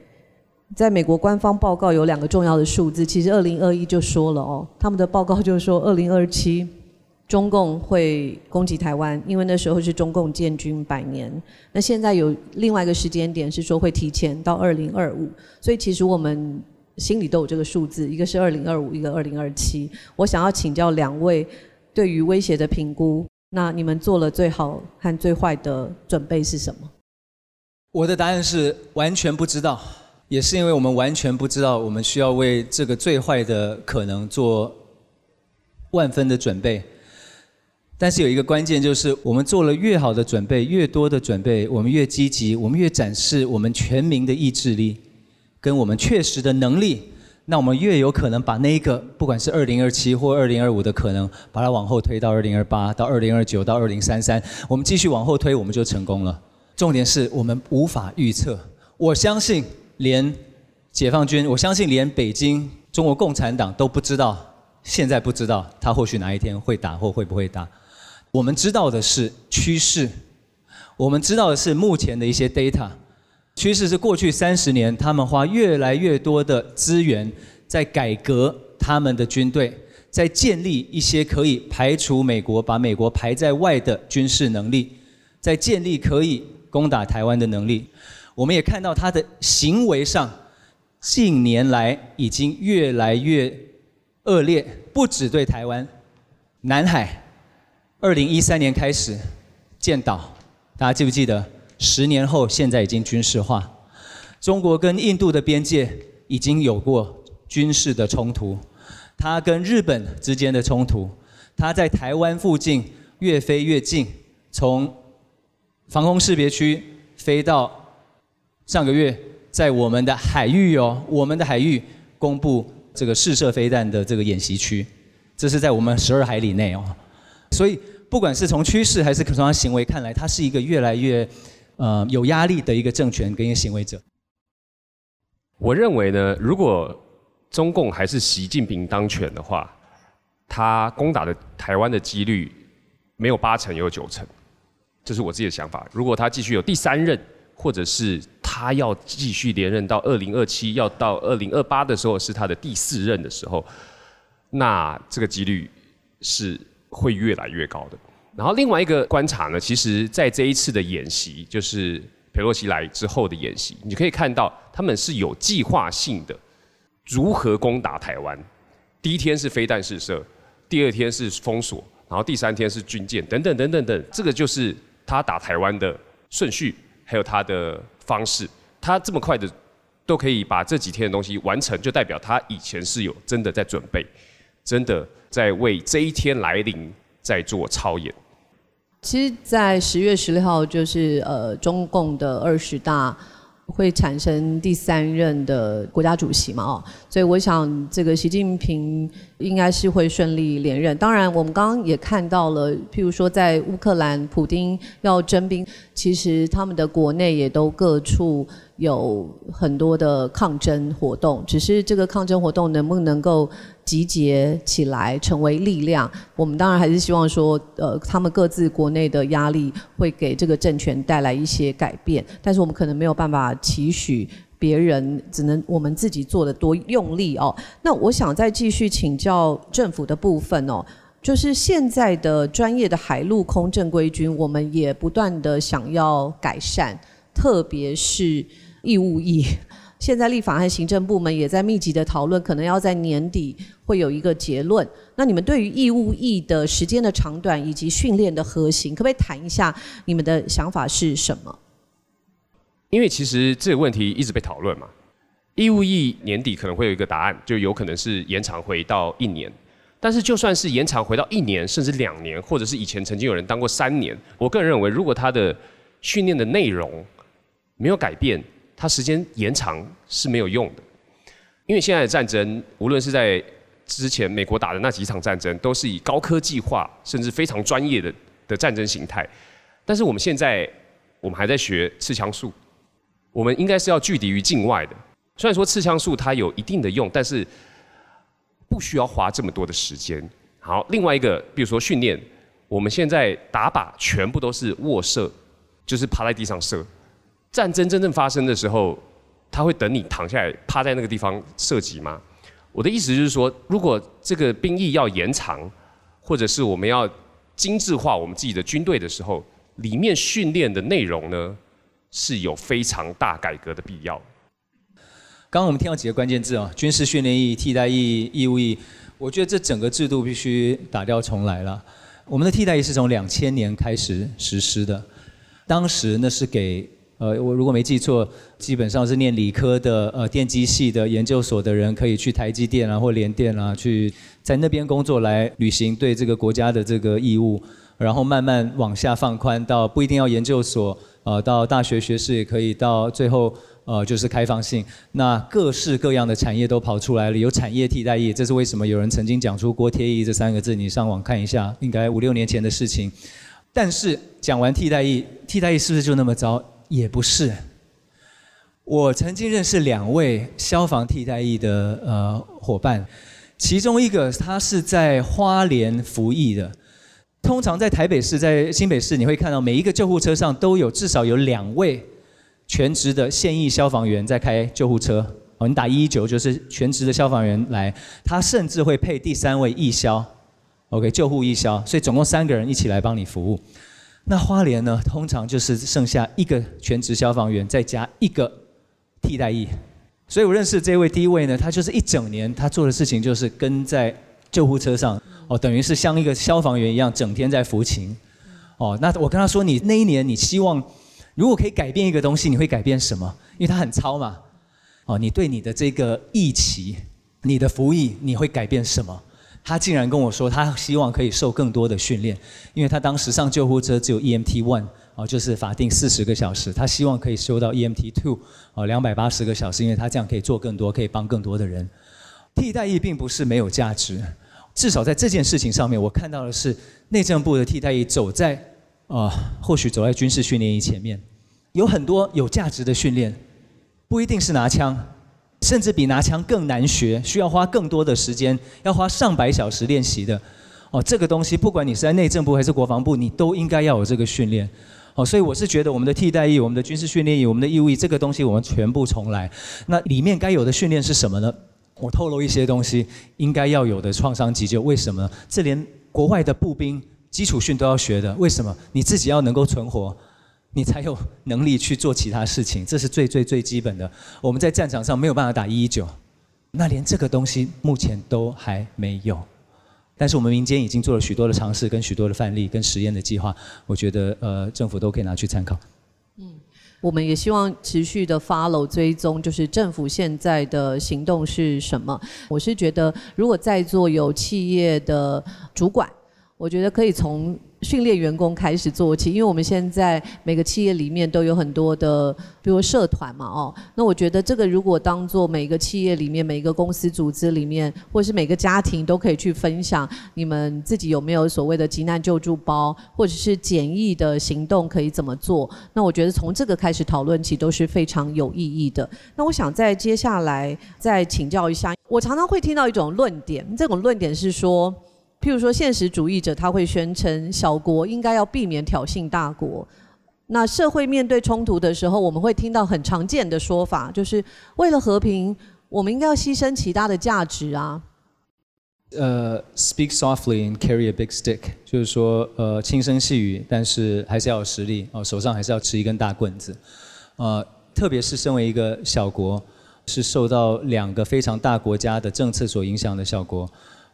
在美国官方报告有两个重要的数字，其实二零二一就说了哦，他们的报告就是说二零二七中共会攻击台湾，因为那时候是中共建军百年。那现在有另外一个时间点是说会提前到二零二五，所以其实我们心里都有这个数字，一个是二零二五，一个二零二七。我想要请教两位对于威胁的评估，那你们做了最好和最坏的准备是什么？我的答案是完全不知道。也是因为我们完全不知道，我们需要为这个最坏的可能做万分的准备。但是有一个关键就是，我们做了越好的准备，越多的准备，我们越积极，我们越展示我们全民的意志力，跟我们确实的能力，那我们越有可能把那一个不管是二零二七或二零二五的可能，把它往后推到二零二八、到二零二九、到二零三三，我们继续往后推，我们就成功了。重点是我们无法预测，我相信。连解放军，我相信连北京中国共产党都不知道，现在不知道他或许哪一天会打或会不会打。我们知道的是趋势，我们知道的是目前的一些 data。趋势是过去三十年，他们花越来越多的资源在改革他们的军队，在建立一些可以排除美国、把美国排在外的军事能力，在建立可以攻打台湾的能力。我们也看到他的行为上，近年来已经越来越恶劣，不只对台湾，南海，二零一三年开始建岛，大家记不记得？十年后现在已经军事化，中国跟印度的边界已经有过军事的冲突，它跟日本之间的冲突，它在台湾附近越飞越近，从防空识别区飞到。上个月在我们的海域哦，我们的海域公布这个试射飞弹的这个演习区，这是在我们十二海里内哦。所以不管是从趋势还是从他行为看来，他是一个越来越呃有压力的一个政权跟一个行为者。我认为呢，如果中共还是习近平当权的话，他攻打的台湾的几率没有八成，有九成，这是我自己的想法。如果他继续有第三任，或者是。他要继续连任到二零二七，要到二零二八的时候是他的第四任的时候，那这个几率是会越来越高的。然后另外一个观察呢，其实在这一次的演习，就是佩洛西来之后的演习，你可以看到他们是有计划性的如何攻打台湾。第一天是飞弹试射，第二天是封锁，然后第三天是军舰等等等等等，这个就是他打台湾的顺序，还有他的。方式，他这么快的都可以把这几天的东西完成，就代表他以前是有真的在准备，真的在为这一天来临在做操演。其实，在十月十六号，就是呃中共的二十大会产生第三任的国家主席嘛？哦，所以我想这个习近平应该是会顺利连任。当然，我们刚刚也看到了，譬如说在乌克兰，普丁要征兵，其实他们的国内也都各处有很多的抗争活动，只是这个抗争活动能不能够集结起来成为力量？我们当然还是希望说，呃，他们各自国内的压力会给这个政权带来一些改变，但是我们可能没有办法。期许别人，只能我们自己做的多用力哦。那我想再继续请教政府的部分哦，就是现在的专业的海陆空正规军，我们也不断的想要改善，特别是义务役。现在立法和行政部门也在密集的讨论，可能要在年底会有一个结论。那你们对于义务役的时间的长短以及训练的核心，可不可以谈一下你们的想法是什么？因为其实这个问题一直被讨论嘛，义务役年底可能会有一个答案，就有可能是延长回到一年。但是就算是延长回到一年，甚至两年，或者是以前曾经有人当过三年，我个人认为，如果他的训练的内容没有改变，它时间延长是没有用的。因为现在的战争，无论是在之前美国打的那几场战争，都是以高科技化甚至非常专业的的战争形态。但是我们现在，我们还在学刺枪术。我们应该是要拒敌于境外的。虽然说刺枪术它有一定的用，但是不需要花这么多的时间。好，另外一个，比如说训练，我们现在打靶全部都是卧射，就是趴在地上射。战争真正发生的时候，他会等你躺下来趴在那个地方射击吗？我的意思就是说，如果这个兵役要延长，或者是我们要精致化我们自己的军队的时候，里面训练的内容呢？是有非常大改革的必要。刚刚我们听到几个关键字啊，军事训练役、替代役、义务役，我觉得这整个制度必须打掉重来了。我们的替代役是从两千年开始实施的，当时那是给呃，我如果没记错，基本上是念理科的呃电机系的研究所的人可以去台积电啊或联电啊去在那边工作来履行对这个国家的这个义务，然后慢慢往下放宽到不一定要研究所。呃，到大学学士也可以，到最后呃就是开放性，那各式各样的产业都跑出来了，有产业替代役，这是为什么有人曾经讲出锅贴役这三个字？你上网看一下，应该五六年前的事情。但是讲完替代役，替代役是不是就那么糟？也不是。我曾经认识两位消防替代役的呃伙伴，其中一个他是在花莲服役的。通常在台北市、在新北市，你会看到每一个救护车上都有至少有两位全职的现役消防员在开救护车。哦，你打一一九就是全职的消防员来，他甚至会配第三位义消，OK，救护义消，所以总共三个人一起来帮你服务。那花莲呢，通常就是剩下一个全职消防员再加一个替代役。所以我认识这位第一位呢，他就是一整年他做的事情就是跟在救护车上。哦，等于是像一个消防员一样，整天在服勤。哦，那我跟他说，你那一年你希望，如果可以改变一个东西，你会改变什么？因为他很糙嘛。哦，你对你的这个义旗，你的服役，你会改变什么？他竟然跟我说，他希望可以受更多的训练，因为他当时上救护车只有 EMT one，哦，就是法定四十个小时，他希望可以修到 EMT two，哦，两百八十个小时，因为他这样可以做更多，可以帮更多的人。替代役并不是没有价值。至少在这件事情上面，我看到的是内政部的替代役走在啊，或许走在军事训练营前面，有很多有价值的训练，不一定是拿枪，甚至比拿枪更难学，需要花更多的时间，要花上百小时练习的。哦，这个东西不管你是在内政部还是国防部，你都应该要有这个训练。哦，所以我是觉得我们的替代役、我们的军事训练役、我们的义务役，这个东西我们全部重来。那里面该有的训练是什么呢？我透露一些东西，应该要有的创伤急救，为什么？这连国外的步兵基础训都要学的，为什么？你自己要能够存活，你才有能力去做其他事情，这是最最最基本的。我们在战场上没有办法打一一九，那连这个东西目前都还没有。但是我们民间已经做了许多的尝试，跟许多的范例，跟实验的计划，我觉得呃政府都可以拿去参考。嗯我们也希望持续的 follow 追踪，就是政府现在的行动是什么。我是觉得，如果在座有企业的主管。我觉得可以从训练员工开始做起，因为我们现在每个企业里面都有很多的，比如社团嘛，哦，那我觉得这个如果当做每个企业里面、每个公司组织里面，或是每个家庭都可以去分享，你们自己有没有所谓的急难救助包，或者是简易的行动可以怎么做？那我觉得从这个开始讨论起都是非常有意义的。那我想在接下来再请教一下，我常常会听到一种论点，这种论点是说。譬如说，现实主义者他会宣称小国应该要避免挑衅大国。那社会面对冲突的时候，我们会听到很常见的说法，就是为了和平，我们应该要牺牲其他的价值啊。呃，speak softly and carry a big stick，就是说，呃，轻声细语，但是还是要有实力哦，手上还是要持一根大棍子。呃，特别是身为一个小国，是受到两个非常大国家的政策所影响的小国。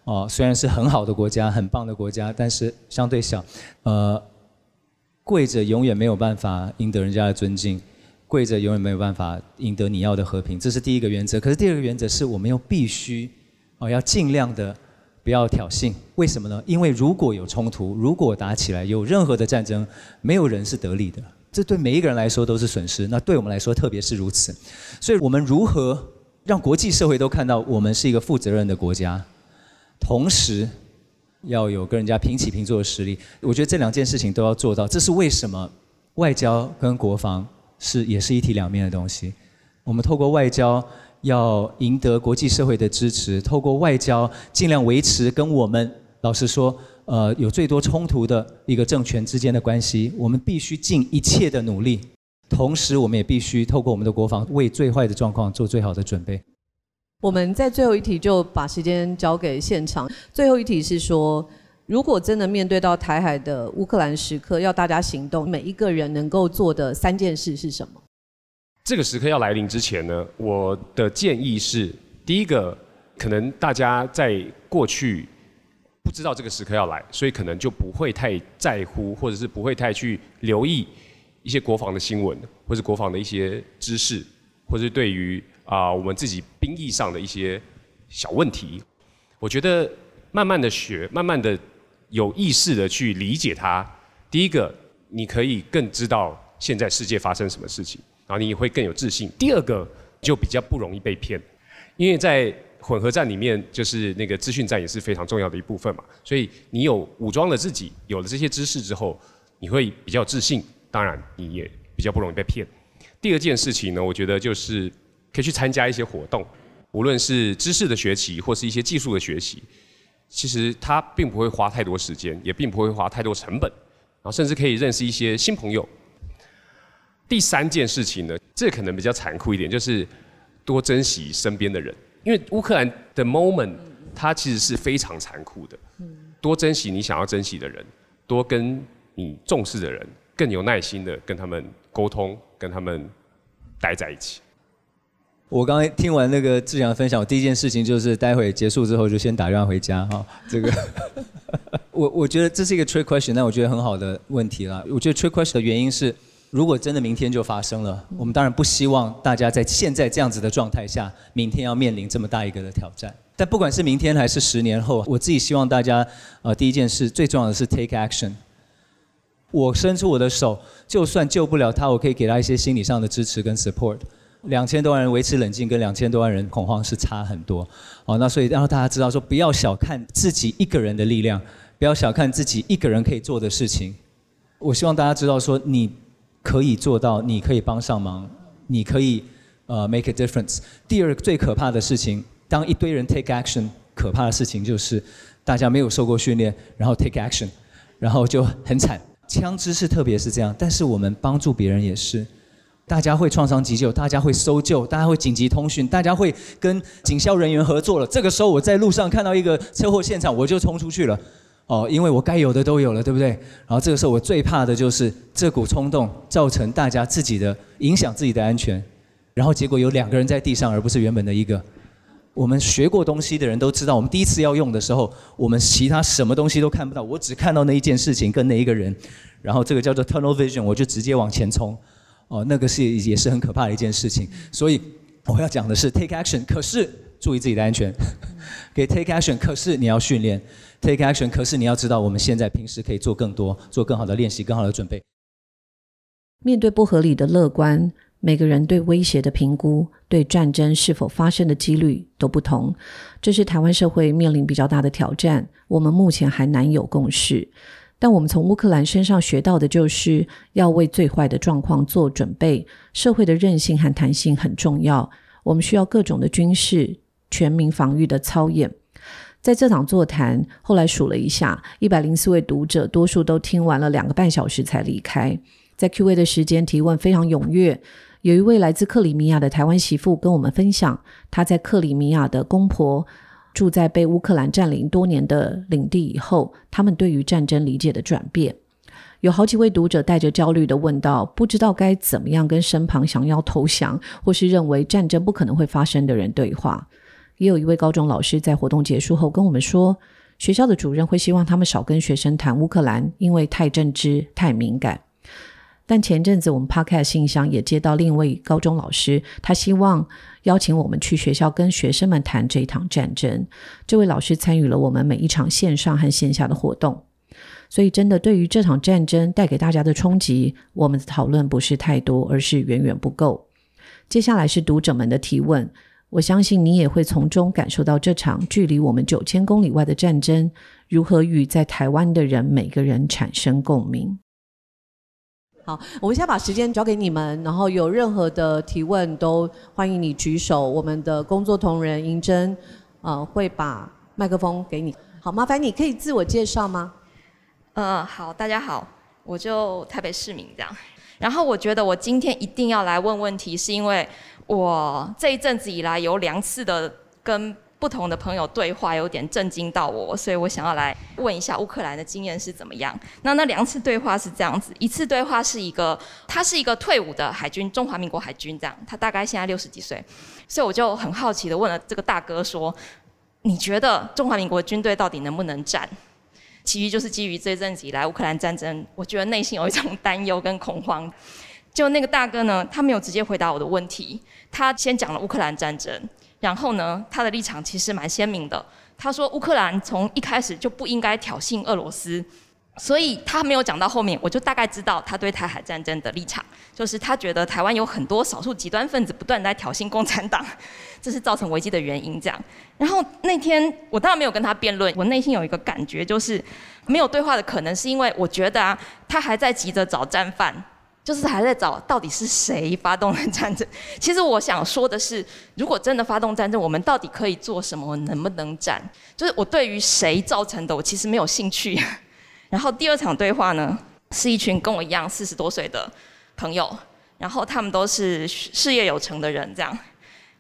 哦，虽然是很好的国家、很棒的国家，但是相对小。呃，跪着永远没有办法赢得人家的尊敬，跪着永远没有办法赢得你要的和平，这是第一个原则。可是第二个原则是我们又必须，哦，要尽量的不要挑衅。为什么呢？因为如果有冲突，如果打起来，有任何的战争，没有人是得利的，这对每一个人来说都是损失。那对我们来说，特别是如此。所以我们如何让国际社会都看到我们是一个负责任的国家？同时，要有跟人家平起平坐的实力。我觉得这两件事情都要做到。这是为什么外交跟国防是也是一体两面的东西。我们透过外交要赢得国际社会的支持，透过外交尽量维持跟我们老实说，呃，有最多冲突的一个政权之间的关系。我们必须尽一切的努力，同时我们也必须透过我们的国防为最坏的状况做最好的准备。我们在最后一题就把时间交给现场。最后一题是说，如果真的面对到台海的乌克兰时刻，要大家行动，每一个人能够做的三件事是什么？这个时刻要来临之前呢，我的建议是：第一个，可能大家在过去不知道这个时刻要来，所以可能就不会太在乎，或者是不会太去留意一些国防的新闻，或者国防的一些知识，或是对于。啊，我们自己兵役上的一些小问题，我觉得慢慢的学，慢慢的有意识的去理解它。第一个，你可以更知道现在世界发生什么事情，然后你也会更有自信。第二个，就比较不容易被骗，因为在混合战里面，就是那个资讯战也是非常重要的一部分嘛。所以你有武装了自己，有了这些知识之后，你会比较自信，当然你也比较不容易被骗。第二件事情呢，我觉得就是。可以去参加一些活动，无论是知识的学习或是一些技术的学习，其实它并不会花太多时间，也并不会花太多成本，然后甚至可以认识一些新朋友。第三件事情呢，这可能比较残酷一点，就是多珍惜身边的人，因为乌克兰的 moment 它其实是非常残酷的。多珍惜你想要珍惜的人，多跟你重视的人，更有耐心的跟他们沟通，跟他们待在一起。我刚才听完那个志强分享，我第一件事情就是待会结束之后就先打电话回家哈。这个，我我觉得这是一个 trick question，那我觉得很好的问题了。我觉得 trick question 的原因是，如果真的明天就发生了，我们当然不希望大家在现在这样子的状态下，明天要面临这么大一个的挑战。但不管是明天还是十年后，我自己希望大家，呃，第一件事最重要的是 take action。我伸出我的手，就算救不了他，我可以给他一些心理上的支持跟 support。两千多万人维持冷静，跟两千多万人恐慌是差很多。哦，那所以让大家知道说，不要小看自己一个人的力量，不要小看自己一个人可以做的事情。我希望大家知道说，你可以做到，你可以帮上忙，你可以呃 make a difference。第二个最可怕的事情，当一堆人 take action，可怕的事情就是大家没有受过训练，然后 take action，然后就很惨。枪支是特别是这样，但是我们帮助别人也是。大家会创伤急救，大家会搜救，大家会紧急通讯，大家会跟警消人员合作了。这个时候，我在路上看到一个车祸现场，我就冲出去了。哦，因为我该有的都有了，对不对？然后这个时候，我最怕的就是这股冲动造成大家自己的影响自己的安全，然后结果有两个人在地上，而不是原本的一个。我们学过东西的人都知道，我们第一次要用的时候，我们其他什么东西都看不到，我只看到那一件事情跟那一个人，然后这个叫做 tunnel vision，我就直接往前冲。哦，那个是也是很可怕的一件事情，所以我要讲的是 take action。可是注意自己的安全，可以 take action，可是你要训练 take action，可是你要知道我们现在平时可以做更多，做更好的练习，更好的准备。面对不合理的乐观，每个人对威胁的评估、对战争是否发生的几率都不同，这是台湾社会面临比较大的挑战。我们目前还难有共识。但我们从乌克兰身上学到的就是要为最坏的状况做准备。社会的韧性和弹性很重要。我们需要各种的军事全民防御的操演。在这场座谈，后来数了一下，一百零四位读者，多数都听完了两个半小时才离开。在 Q&A 的时间，提问非常踊跃。有一位来自克里米亚的台湾媳妇跟我们分享，她在克里米亚的公婆。住在被乌克兰占领多年的领地以后，他们对于战争理解的转变，有好几位读者带着焦虑的问道：不知道该怎么样跟身旁想要投降或是认为战争不可能会发生的人对话。也有一位高中老师在活动结束后跟我们说，学校的主任会希望他们少跟学生谈乌克兰，因为太政治、太敏感。但前阵子我们 Podcast 信箱也接到另一位高中老师，他希望邀请我们去学校跟学生们谈这一场战争。这位老师参与了我们每一场线上和线下的活动，所以真的对于这场战争带给大家的冲击，我们的讨论不是太多，而是远远不够。接下来是读者们的提问，我相信你也会从中感受到这场距离我们九千公里外的战争如何与在台湾的人每个人产生共鸣。好，我们先把时间交给你们，然后有任何的提问都欢迎你举手。我们的工作同仁银珍，呃，会把麦克风给你。好，麻烦你可以自我介绍吗？呃，好，大家好，我就台北市民这样。然后我觉得我今天一定要来问问题，是因为我这一阵子以来有两次的跟。不同的朋友对话有点震惊到我，所以我想要来问一下乌克兰的经验是怎么样。那那两次对话是这样子，一次对话是一个，他是一个退伍的海军，中华民国海军这样，他大概现在六十几岁，所以我就很好奇的问了这个大哥说：“你觉得中华民国军队到底能不能战？”其余就是基于这阵子以来乌克兰战争，我觉得内心有一种担忧跟恐慌。就那个大哥呢，他没有直接回答我的问题，他先讲了乌克兰战争。然后呢，他的立场其实蛮鲜明的。他说，乌克兰从一开始就不应该挑衅俄罗斯，所以他没有讲到后面，我就大概知道他对台海战争的立场，就是他觉得台湾有很多少数极端分子不断在挑衅共产党，这是造成危机的原因。这样，然后那天我当然没有跟他辩论，我内心有一个感觉，就是没有对话的可能，是因为我觉得啊，他还在急着找战犯。就是还在找到底是谁发动了战争。其实我想说的是，如果真的发动战争，我们到底可以做什么？能不能战？就是我对于谁造成的，我其实没有兴趣。然后第二场对话呢，是一群跟我一样四十多岁的朋友，然后他们都是事业有成的人，这样。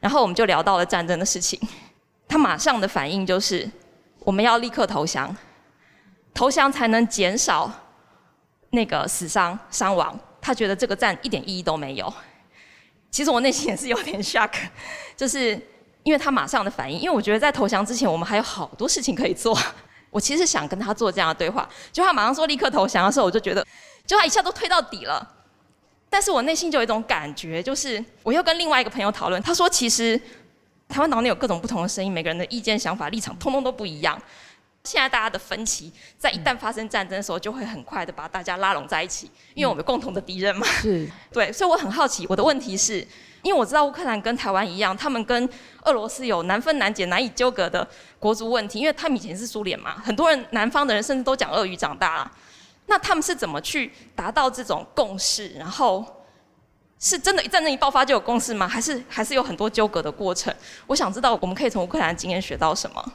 然后我们就聊到了战争的事情。他马上的反应就是，我们要立刻投降，投降才能减少那个死伤伤亡。他觉得这个战一点意义都没有。其实我内心也是有点 shock，就是因为他马上的反应，因为我觉得在投降之前，我们还有好多事情可以做。我其实想跟他做这样的对话，就他马上说立刻投降的时候，我就觉得，就他一下都推到底了。但是我内心就有一种感觉，就是我又跟另外一个朋友讨论，他说其实台湾岛内有各种不同的声音，每个人的意见、想法、立场，通通都不一样。现在大家的分歧，在一旦发生战争的时候，就会很快的把大家拉拢在一起，因为我们共同的敌人嘛。是，对，所以我很好奇，我的问题是，因为我知道乌克兰跟台湾一样，他们跟俄罗斯有难分难解、难以纠葛的国族问题，因为他们以前是苏联嘛，很多人南方的人甚至都讲俄语长大了。那他们是怎么去达到这种共识？然后是真的一战争一爆发就有共识吗？还是还是有很多纠葛的过程？我想知道，我们可以从乌克兰的经验学到什么？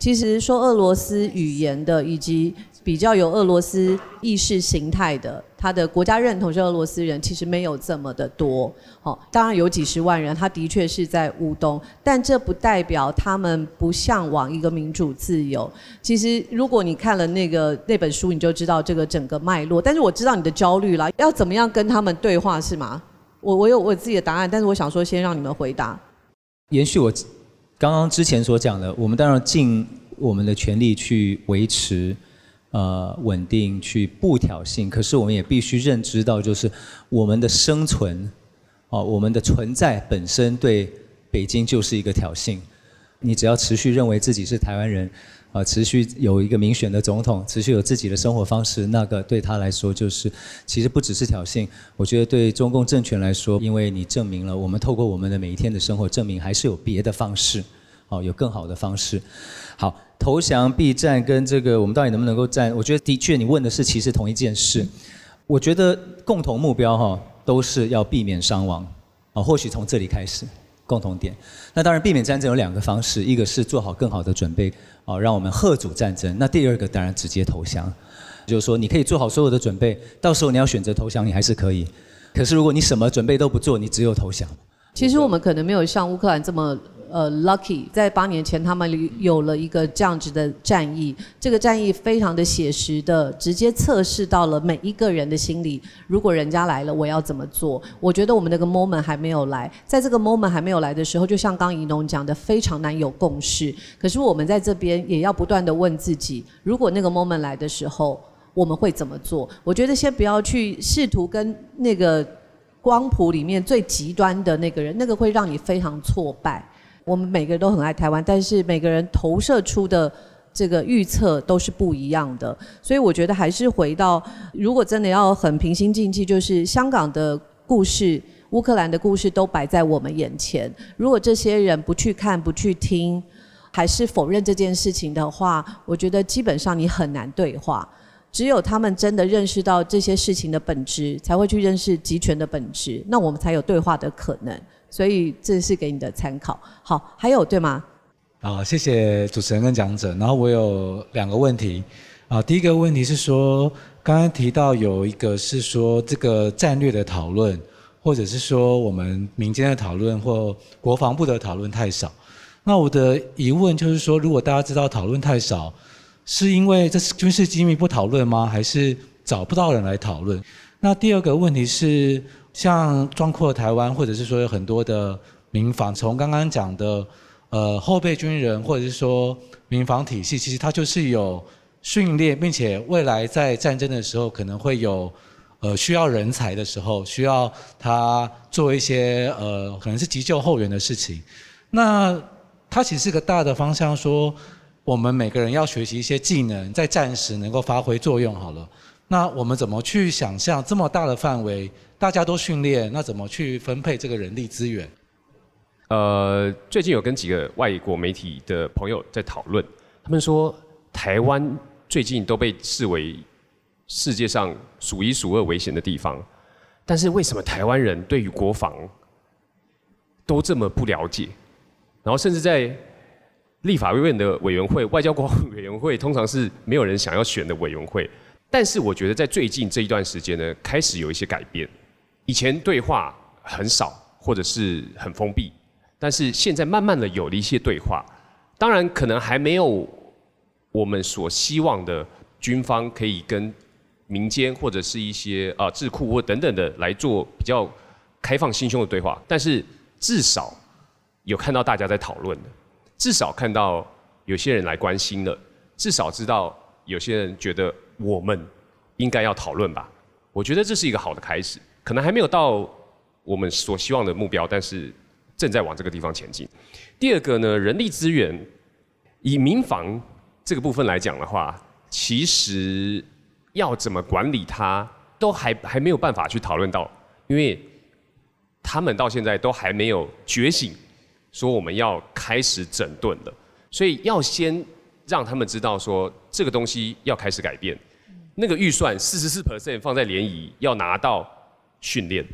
其实说俄罗斯语言的，以及比较有俄罗斯意识形态的，他的国家认同是俄罗斯人，其实没有这么的多。哦，当然有几十万人，他的确是在乌东，但这不代表他们不向往一个民主自由。其实如果你看了那个那本书，你就知道这个整个脉络。但是我知道你的焦虑啦，要怎么样跟他们对话是吗？我我有我自己的答案，但是我想说先让你们回答。延续我。刚刚之前所讲的，我们当然尽我们的全力去维持呃稳定，去不挑衅。可是我们也必须认知到，就是我们的生存，哦，我们的存在本身对北京就是一个挑衅。你只要持续认为自己是台湾人，啊，持续有一个民选的总统，持续有自己的生活方式，那个对他来说就是，其实不只是挑衅。我觉得对中共政权来说，因为你证明了我们透过我们的每一天的生活，证明还是有别的方式，哦，有更好的方式。好，投降避战跟这个我们到底能不能够战？我觉得的确你问的是其实同一件事。我觉得共同目标哈都是要避免伤亡，啊，或许从这里开始。共同点，那当然避免战争有两个方式，一个是做好更好的准备，好，让我们贺主战争。那第二个当然直接投降，就是说你可以做好所有的准备，到时候你要选择投降，你还是可以。可是如果你什么准备都不做，你只有投降。其实我们可能没有像乌克兰这么。呃，lucky，在八年前他们有了一个这样子的战役，这个战役非常的写实的，直接测试到了每一个人的心理。如果人家来了，我要怎么做？我觉得我们那个 moment 还没有来，在这个 moment 还没有来的时候，就像刚怡农讲的，非常难有共识。可是我们在这边也要不断的问自己，如果那个 moment 来的时候，我们会怎么做？我觉得先不要去试图跟那个光谱里面最极端的那个人，那个会让你非常挫败。我们每个人都很爱台湾，但是每个人投射出的这个预测都是不一样的，所以我觉得还是回到，如果真的要很平心静气，就是香港的故事、乌克兰的故事都摆在我们眼前。如果这些人不去看、不去听，还是否认这件事情的话，我觉得基本上你很难对话。只有他们真的认识到这些事情的本质，才会去认识集权的本质，那我们才有对话的可能。所以这是给你的参考。好，还有对吗？啊，谢谢主持人跟讲者。然后我有两个问题。啊，第一个问题是说，刚刚提到有一个是说这个战略的讨论，或者是说我们民间的讨论或国防部的讨论太少。那我的疑问就是说，如果大家知道讨论太少，是因为这是军事机密不讨论吗？还是找不到人来讨论？那第二个问题是。像装括台湾，或者是说有很多的民防，从刚刚讲的呃后备军人，或者是说民防体系，其实它就是有训练，并且未来在战争的时候可能会有呃需要人才的时候，需要他做一些呃可能是急救后援的事情。那它其实是个大的方向，说我们每个人要学习一些技能，在战时能够发挥作用。好了，那我们怎么去想象这么大的范围？大家都训练，那怎么去分配这个人力资源？呃，最近有跟几个外国媒体的朋友在讨论，他们说台湾最近都被视为世界上数一数二危险的地方，但是为什么台湾人对于国防都这么不了解？然后甚至在立法院的委员会、外交国委员会，通常是没有人想要选的委员会，但是我觉得在最近这一段时间呢，开始有一些改变。以前对话很少或者是很封闭，但是现在慢慢的有了一些对话，当然可能还没有我们所希望的军方可以跟民间或者是一些啊智库或等等的来做比较开放心胸的对话，但是至少有看到大家在讨论的，至少看到有些人来关心了，至少知道有些人觉得我们应该要讨论吧，我觉得这是一个好的开始。可能还没有到我们所希望的目标，但是正在往这个地方前进。第二个呢，人力资源以民防这个部分来讲的话，其实要怎么管理它，都还还没有办法去讨论到，因为他们到现在都还没有觉醒，说我们要开始整顿了，所以要先让他们知道说这个东西要开始改变。那个预算四十四 percent 放在联谊要拿到。训练，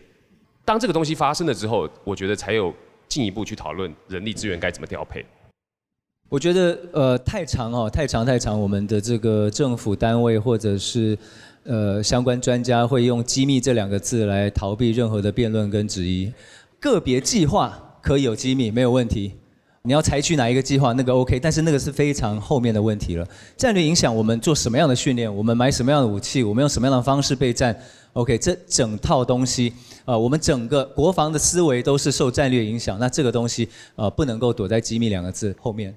当这个东西发生了之后，我觉得才有进一步去讨论人力资源该怎么调配。我觉得呃太长哦，太长太长，我们的这个政府单位或者是呃相关专家会用机密这两个字来逃避任何的辩论跟质疑。个别计划可以有机密没有问题，你要采取哪一个计划那个 OK，但是那个是非常后面的问题了。战略影响我们做什么样的训练，我们买什么样的武器，我们用什么样的方式备战。OK，这整套东西，呃，我们整个国防的思维都是受战略影响。那这个东西，呃，不能够躲在机密两个字后面。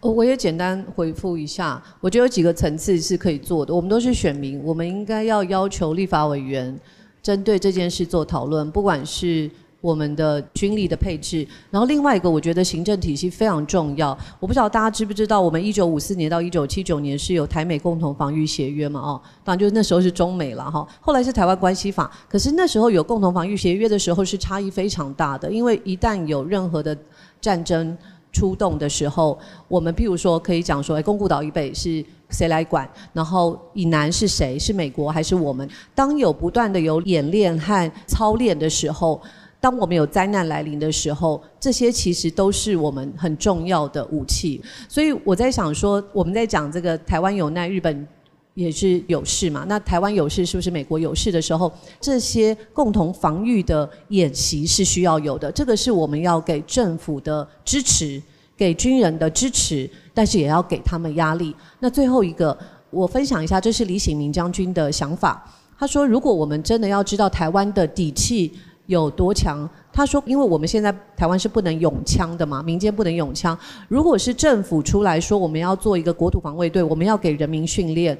我也简单回复一下，我觉得有几个层次是可以做的。我们都是选民，我们应该要要求立法委员针对这件事做讨论，不管是我们的军力的配置。然后另外一个，我觉得行政体系非常重要。我不知道大家知不知道，我们一九五四年到一九七九年是有台美共同防御协约嘛？哦，当然就是那时候是中美了哈。后来是台湾关系法，可是那时候有共同防御协约的时候是差异非常大的，因为一旦有任何的战争出动的时候，我们譬如说可以讲说，哎，宫古岛以北是谁来管？然后以南是谁？是美国还是我们？当有不断的有演练和操练的时候，当我们有灾难来临的时候，这些其实都是我们很重要的武器。所以我在想说，我们在讲这个台湾有难，日本。也是有事嘛？那台湾有事，是不是美国有事的时候，这些共同防御的演习是需要有的？这个是我们要给政府的支持，给军人的支持，但是也要给他们压力。那最后一个，我分享一下，这是李醒明将军的想法。他说，如果我们真的要知道台湾的底气有多强，他说，因为我们现在台湾是不能用枪的嘛，民间不能用枪。如果是政府出来说，我们要做一个国土防卫队，我们要给人民训练。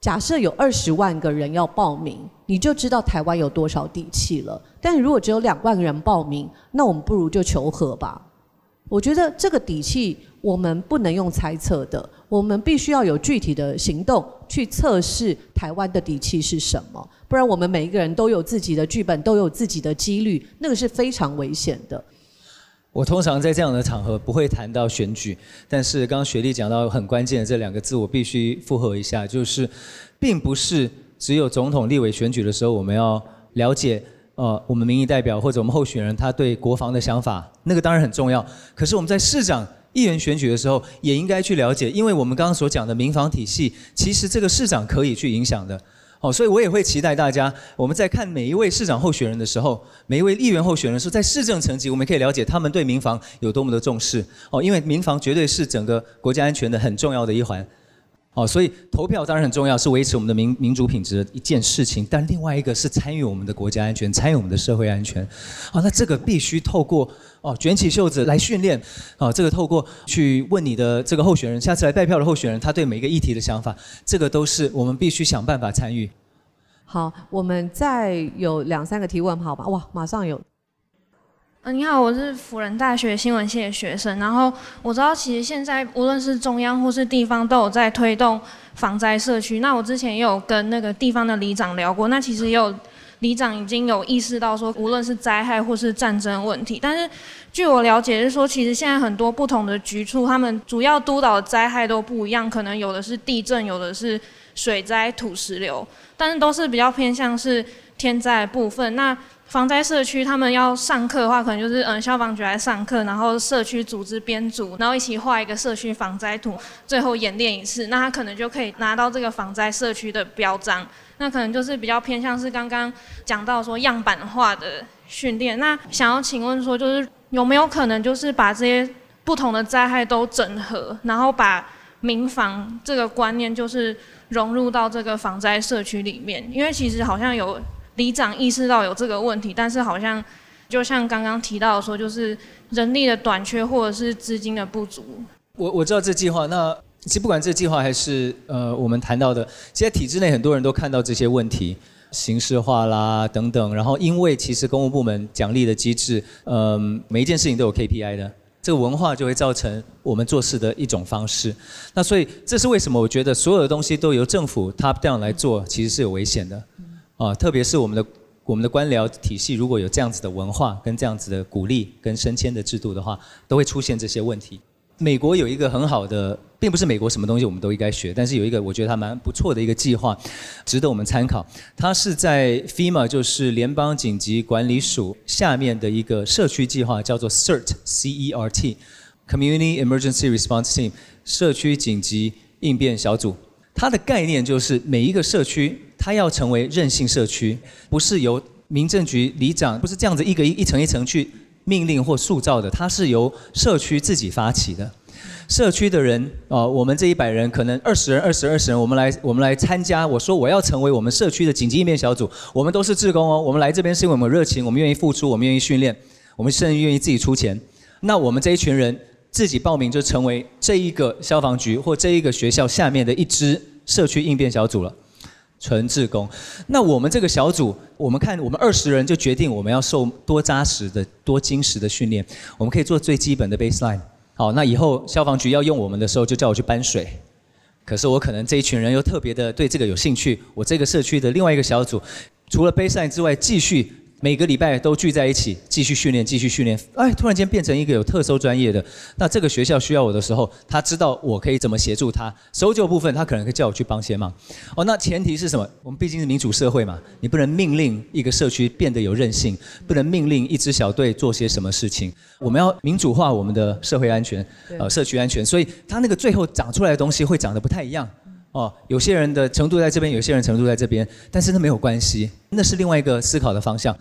假设有二十万个人要报名，你就知道台湾有多少底气了。但如果只有两万个人报名，那我们不如就求和吧。我觉得这个底气我们不能用猜测的，我们必须要有具体的行动去测试台湾的底气是什么。不然我们每一个人都有自己的剧本，都有自己的几率，那个是非常危险的。我通常在这样的场合不会谈到选举，但是刚刚雪莉讲到很关键的这两个字，我必须附和一下，就是并不是只有总统、立委选举的时候，我们要了解呃我们民意代表或者我们候选人他对国防的想法，那个当然很重要。可是我们在市长、议员选举的时候，也应该去了解，因为我们刚刚所讲的民防体系，其实这个市长可以去影响的。哦，所以我也会期待大家，我们在看每一位市长候选人的时候，每一位议员候选人的时候，在市政层级，我们可以了解他们对民防有多么的重视。哦，因为民防绝对是整个国家安全的很重要的一环。哦，所以投票当然很重要，是维持我们的民民主品质的一件事情。但另外一个是参与我们的国家安全，参与我们的社会安全。啊，那这个必须透过哦卷起袖子来训练。啊，这个透过去问你的这个候选人，下次来拜票的候选人，他对每一个议题的想法，这个都是我们必须想办法参与。好，我们再有两三个提问，好吧？哇，马上有。嗯，你好，我是辅仁大学新闻系的学生。然后我知道，其实现在无论是中央或是地方，都有在推动防灾社区。那我之前也有跟那个地方的里长聊过，那其实也有里长已经有意识到说，无论是灾害或是战争问题。但是据我了解是说，其实现在很多不同的局处，他们主要督导的灾害都不一样，可能有的是地震，有的是水灾、土石流，但是都是比较偏向是天灾部分。那防灾社区，他们要上课的话，可能就是嗯消防局来上课，然后社区组织编组，然后一起画一个社区防灾图，最后演练一次，那他可能就可以拿到这个防灾社区的标章。那可能就是比较偏向是刚刚讲到说样板化的训练。那想要请问说，就是有没有可能就是把这些不同的灾害都整合，然后把民防这个观念就是融入到这个防灾社区里面？因为其实好像有。里长意识到有这个问题，但是好像就像刚刚提到说，就是人力的短缺或者是资金的不足。我我知道这计划，那其实不管这计划还是呃我们谈到的，其实体制内很多人都看到这些问题，形式化啦等等。然后因为其实公务部门奖励的机制，嗯，每一件事情都有 KPI 的，这个文化就会造成我们做事的一种方式。那所以这是为什么？我觉得所有的东西都由政府 top down 来做，其实是有危险的。啊，特别是我们的我们的官僚体系，如果有这样子的文化跟这样子的鼓励跟升迁的制度的话，都会出现这些问题。美国有一个很好的，并不是美国什么东西我们都应该学，但是有一个我觉得它蛮不错的一个计划，值得我们参考。它是在 FEMA，就是联邦紧急管理署下面的一个社区计划，叫做 CERT（C-E-R-T），Community Emergency Response Team，社区紧急应变小组。它的概念就是每一个社区。它要成为韧性社区，不是由民政局里长，不是这样子一个一一层一层去命令或塑造的，它是由社区自己发起的。社区的人，哦，我们这一百人，可能二十人、二十二十人，我们来我们来参加。我说我要成为我们社区的紧急应变小组，我们都是志工哦。我们来这边是因为我们热情，我们愿意付出，我们愿意训练，我们甚至愿意自己出钱。那我们这一群人自己报名就成为这一个消防局或这一个学校下面的一支社区应变小组了。纯志工。那我们这个小组，我们看我们二十人就决定我们要受多扎实的、多精实的训练。我们可以做最基本的 baseline。好，那以后消防局要用我们的时候，就叫我去搬水。可是我可能这一群人又特别的对这个有兴趣，我这个社区的另外一个小组，除了 baseline 之外，继续。每个礼拜都聚在一起，继续训练，继续训练。哎，突然间变成一个有特搜专业的，那这个学校需要我的时候，他知道我可以怎么协助他。搜救部分，他可能会叫我去帮些忙。哦，那前提是什么？我们毕竟是民主社会嘛，你不能命令一个社区变得有韧性，不能命令一支小队做些什么事情。我们要民主化我们的社会安全，呃，社区安全。所以，他那个最后长出来的东西会长得不太一样。哦，有些人的程度在这边，有些人程度在这边，但是那没有关系，那是另外一个思考的方向。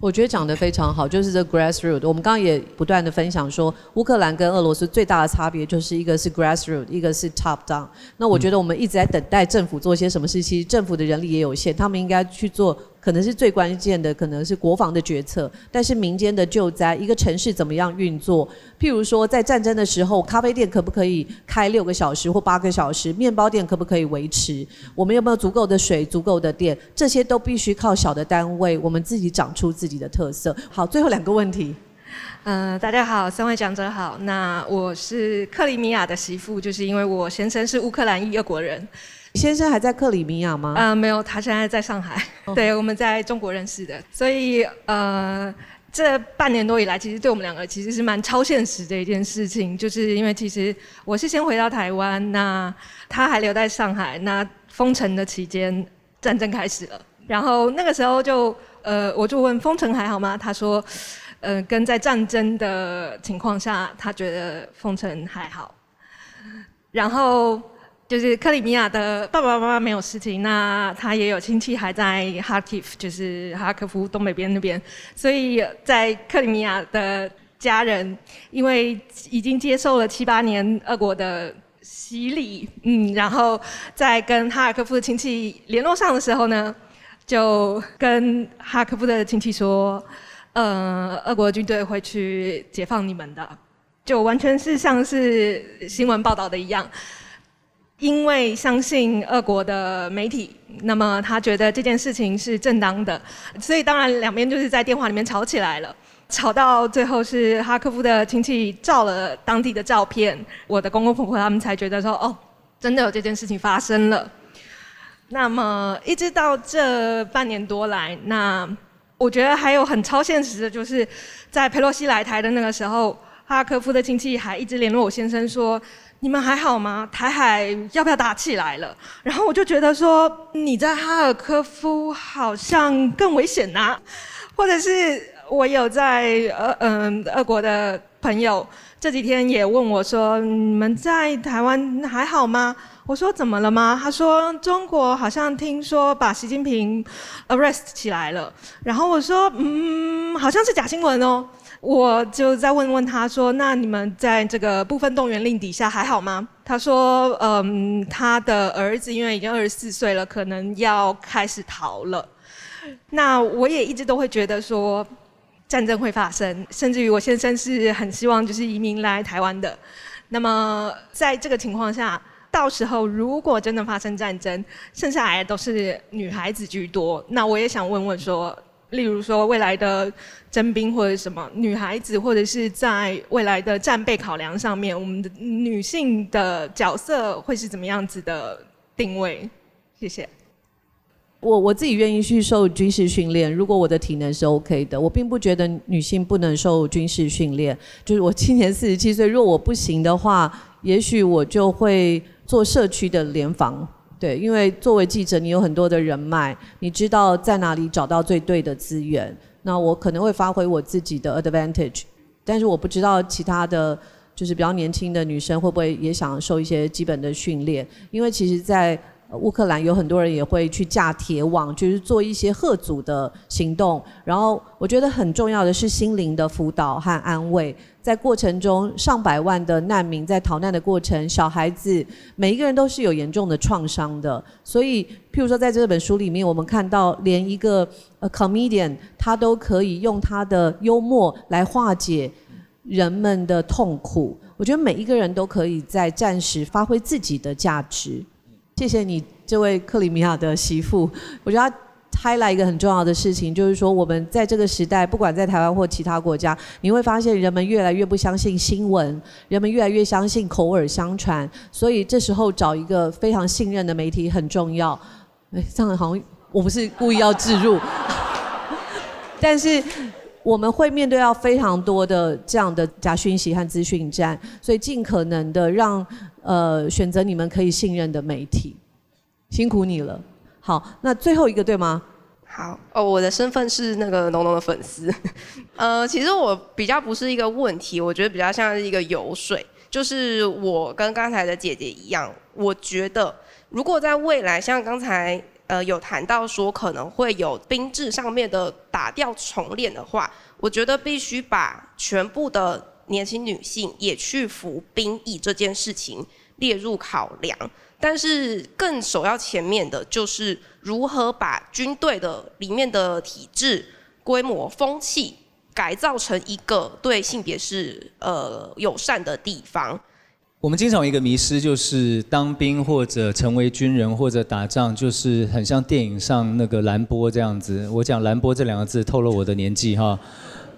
我觉得讲得非常好，就是这 grassroot。我们刚刚也不断的分享说，乌克兰跟俄罗斯最大的差别就是一个是 grassroot，一个是 top down。那我觉得我们一直在等待政府做些什么事，情政府的人力也有限，他们应该去做。可能是最关键的，可能是国防的决策。但是民间的救灾，一个城市怎么样运作？譬如说，在战争的时候，咖啡店可不可以开六个小时或八个小时？面包店可不可以维持？我们有没有足够的水、足够的电？这些都必须靠小的单位，我们自己长出自己的特色。好，最后两个问题。嗯，大家好，三位讲者好。那我是克里米亚的媳妇，就是因为我先生是乌克兰裔俄国人。先生还在克里米亚吗？啊，没有，他现在在上海。对，我们在中国认识的，所以呃，这半年多以来，其实对我们两个其实是蛮超现实的一件事情，就是因为其实我是先回到台湾，那他还留在上海，那封城的期间，战争开始了，然后那个时候就呃，我就问封城还好吗？他说，呃，跟在战争的情况下，他觉得封城还好，然后。就是克里米亚的爸爸妈妈没有事情，那他也有亲戚还在哈基夫，就是哈科夫东北边那边，所以在克里米亚的家人，因为已经接受了七八年俄国的洗礼，嗯，然后在跟哈尔科夫的亲戚联络上的时候呢，就跟哈尔科夫的亲戚说，呃，俄国军队会去解放你们的，就完全是像是新闻报道的一样。因为相信俄国的媒体，那么他觉得这件事情是正当的，所以当然两边就是在电话里面吵起来了，吵到最后是哈科夫的亲戚照了当地的照片，我的公公婆婆他们才觉得说哦，真的有这件事情发生了。那么一直到这半年多来，那我觉得还有很超现实的，就是在佩洛西来台的那个时候，哈科夫的亲戚还一直联络我先生说。你们还好吗？台海要不要打起来了？然后我就觉得说，你在哈尔科夫好像更危险呐，或者是我有在呃嗯俄国的朋友这几天也问我说，你们在台湾还好吗？我说怎么了吗？他说中国好像听说把习近平 arrest 起来了，然后我说嗯，好像是假新闻哦。我就再问问他说：“那你们在这个部分动员令底下还好吗？”他说：“嗯，他的儿子因为已经二十四岁了，可能要开始逃了。”那我也一直都会觉得说，战争会发生，甚至于我先生是很希望就是移民来台湾的。那么在这个情况下，到时候如果真的发生战争，剩下来都是女孩子居多。那我也想问问说。例如说，未来的征兵或者什么女孩子，或者是在未来的战备考量上面，我们的女性的角色会是怎么样子的定位？谢谢。我我自己愿意去受军事训练，如果我的体能是 OK 的。我并不觉得女性不能受军事训练。就是我今年四十七岁，若我不行的话，也许我就会做社区的联防。对，因为作为记者，你有很多的人脉，你知道在哪里找到最对的资源。那我可能会发挥我自己的 advantage，但是我不知道其他的就是比较年轻的女生会不会也想受一些基本的训练，因为其实，在乌克兰有很多人也会去架铁网，就是做一些贺组的行动。然后我觉得很重要的是心灵的辅导和安慰。在过程中，上百万的难民在逃难的过程，小孩子每一个人都是有严重的创伤的。所以，譬如说在这本书里面，我们看到连一个呃 comedian 他都可以用他的幽默来化解人们的痛苦。我觉得每一个人都可以在暂时发挥自己的价值。谢谢你，这位克里米亚的媳妇。我觉得他提了一个很重要的事情，就是说我们在这个时代，不管在台湾或其他国家，你会发现人们越来越不相信新闻，人们越来越相信口耳相传。所以这时候找一个非常信任的媒体很重要。哎，这样好像我不是故意要置入，但是我们会面对到非常多的这样的假讯息和资讯战，所以尽可能的让呃选择你们可以信任的媒体。辛苦你了。好，那最后一个对吗？好哦，我的身份是那个浓浓的粉丝。呃，其实我比较不是一个问题，我觉得比较像是一个油水。就是我跟刚才的姐姐一样，我觉得如果在未来，像刚才呃有谈到说可能会有兵制上面的打掉重练的话，我觉得必须把全部的年轻女性也去服兵役这件事情列入考量。但是更首要前面的就是如何把军队的里面的体制、规模、风气改造成一个对性别是呃友善的地方。我们经常有一个迷失，就是当兵或者成为军人或者打仗，就是很像电影上那个蓝波这样子。我讲蓝波这两个字透露我的年纪哈，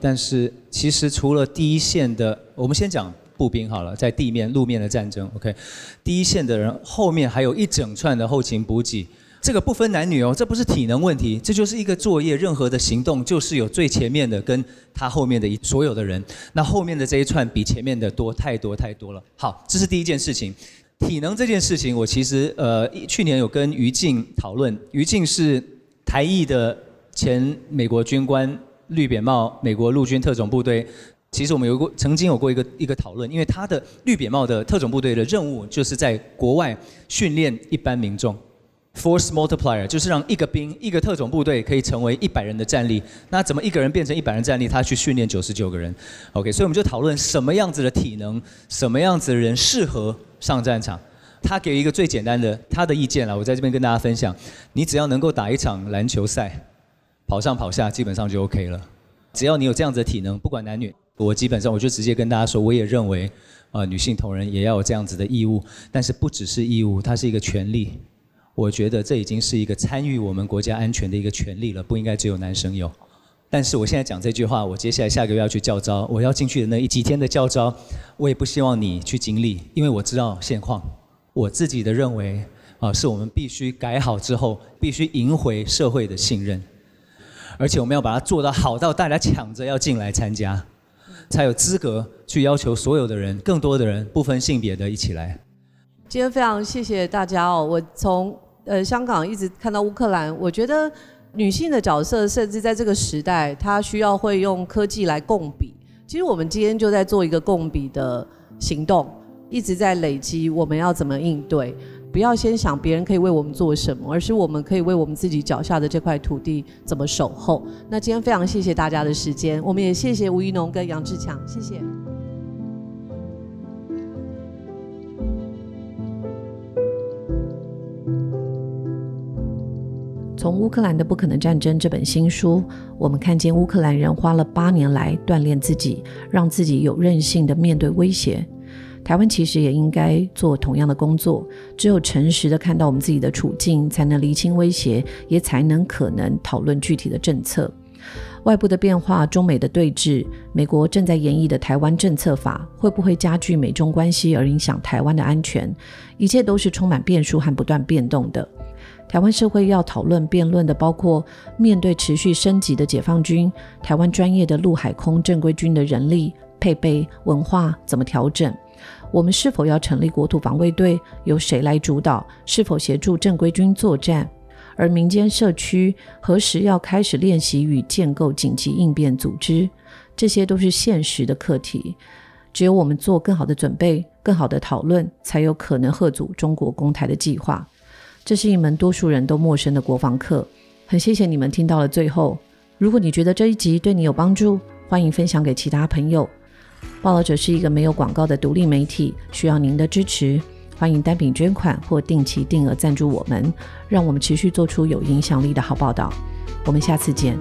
但是其实除了第一线的，我们先讲。步兵好了，在地面、路面的战争，OK，第一线的人后面还有一整串的后勤补给，这个不分男女哦，这不是体能问题，这就是一个作业，任何的行动就是有最前面的跟他后面的所有的人，那后面的这一串比前面的多太多太多了。好，这是第一件事情，体能这件事情，我其实呃去年有跟于静讨论，于静是台裔的前美国军官，绿扁帽，美国陆军特种部队。其实我们有过曾经有过一个一个讨论，因为他的绿扁帽的特种部队的任务就是在国外训练一般民众，force multiplier 就是让一个兵一个特种部队可以成为一百人的战力。那怎么一个人变成一百人战力？他去训练九十九个人。OK，所以我们就讨论什么样子的体能，什么样子的人适合上战场。他给一个最简单的他的意见了，我在这边跟大家分享：你只要能够打一场篮球赛，跑上跑下基本上就 OK 了。只要你有这样子的体能，不管男女。我基本上我就直接跟大家说，我也认为，啊，女性同仁也要有这样子的义务，但是不只是义务，它是一个权利。我觉得这已经是一个参与我们国家安全的一个权利了，不应该只有男生有。但是我现在讲这句话，我接下来下个月要去教招，我要进去的那一几天的教招，我也不希望你去经历，因为我知道现况。我自己的认为，啊，是我们必须改好之后，必须赢回社会的信任，而且我们要把它做到好到大家抢着要进来参加。才有资格去要求所有的人，更多的人不分性别的一起来。今天非常谢谢大家哦！我从呃香港一直看到乌克兰，我觉得女性的角色，甚至在这个时代，她需要会用科技来共比。其实我们今天就在做一个共比的行动，一直在累积我们要怎么应对。不要先想别人可以为我们做什么，而是我们可以为我们自己脚下的这块土地怎么守候。那今天非常谢谢大家的时间，我们也谢谢吴一农跟杨志强，谢谢。从乌克兰的不可能战争这本新书，我们看见乌克兰人花了八年来锻炼自己，让自己有韧性的面对威胁。台湾其实也应该做同样的工作，只有诚实的看到我们自己的处境，才能厘清威胁，也才能可能讨论具体的政策。外部的变化，中美的对峙，美国正在演绎的台湾政策法，会不会加剧美中关系而影响台湾的安全？一切都是充满变数和不断变动的。台湾社会要讨论辩论的，包括面对持续升级的解放军，台湾专业的陆海空正规军的人力配备、文化怎么调整？我们是否要成立国土防卫队？由谁来主导？是否协助正规军作战？而民间社区何时要开始练习与建构紧急应变组织？这些都是现实的课题。只有我们做更好的准备、更好的讨论，才有可能贺阻中国攻台的计划。这是一门多数人都陌生的国防课。很谢谢你们听到了最后。如果你觉得这一集对你有帮助，欢迎分享给其他朋友。报道者是一个没有广告的独立媒体，需要您的支持。欢迎单笔捐款或定期定额赞助我们，让我们持续做出有影响力的好报道。我们下次见。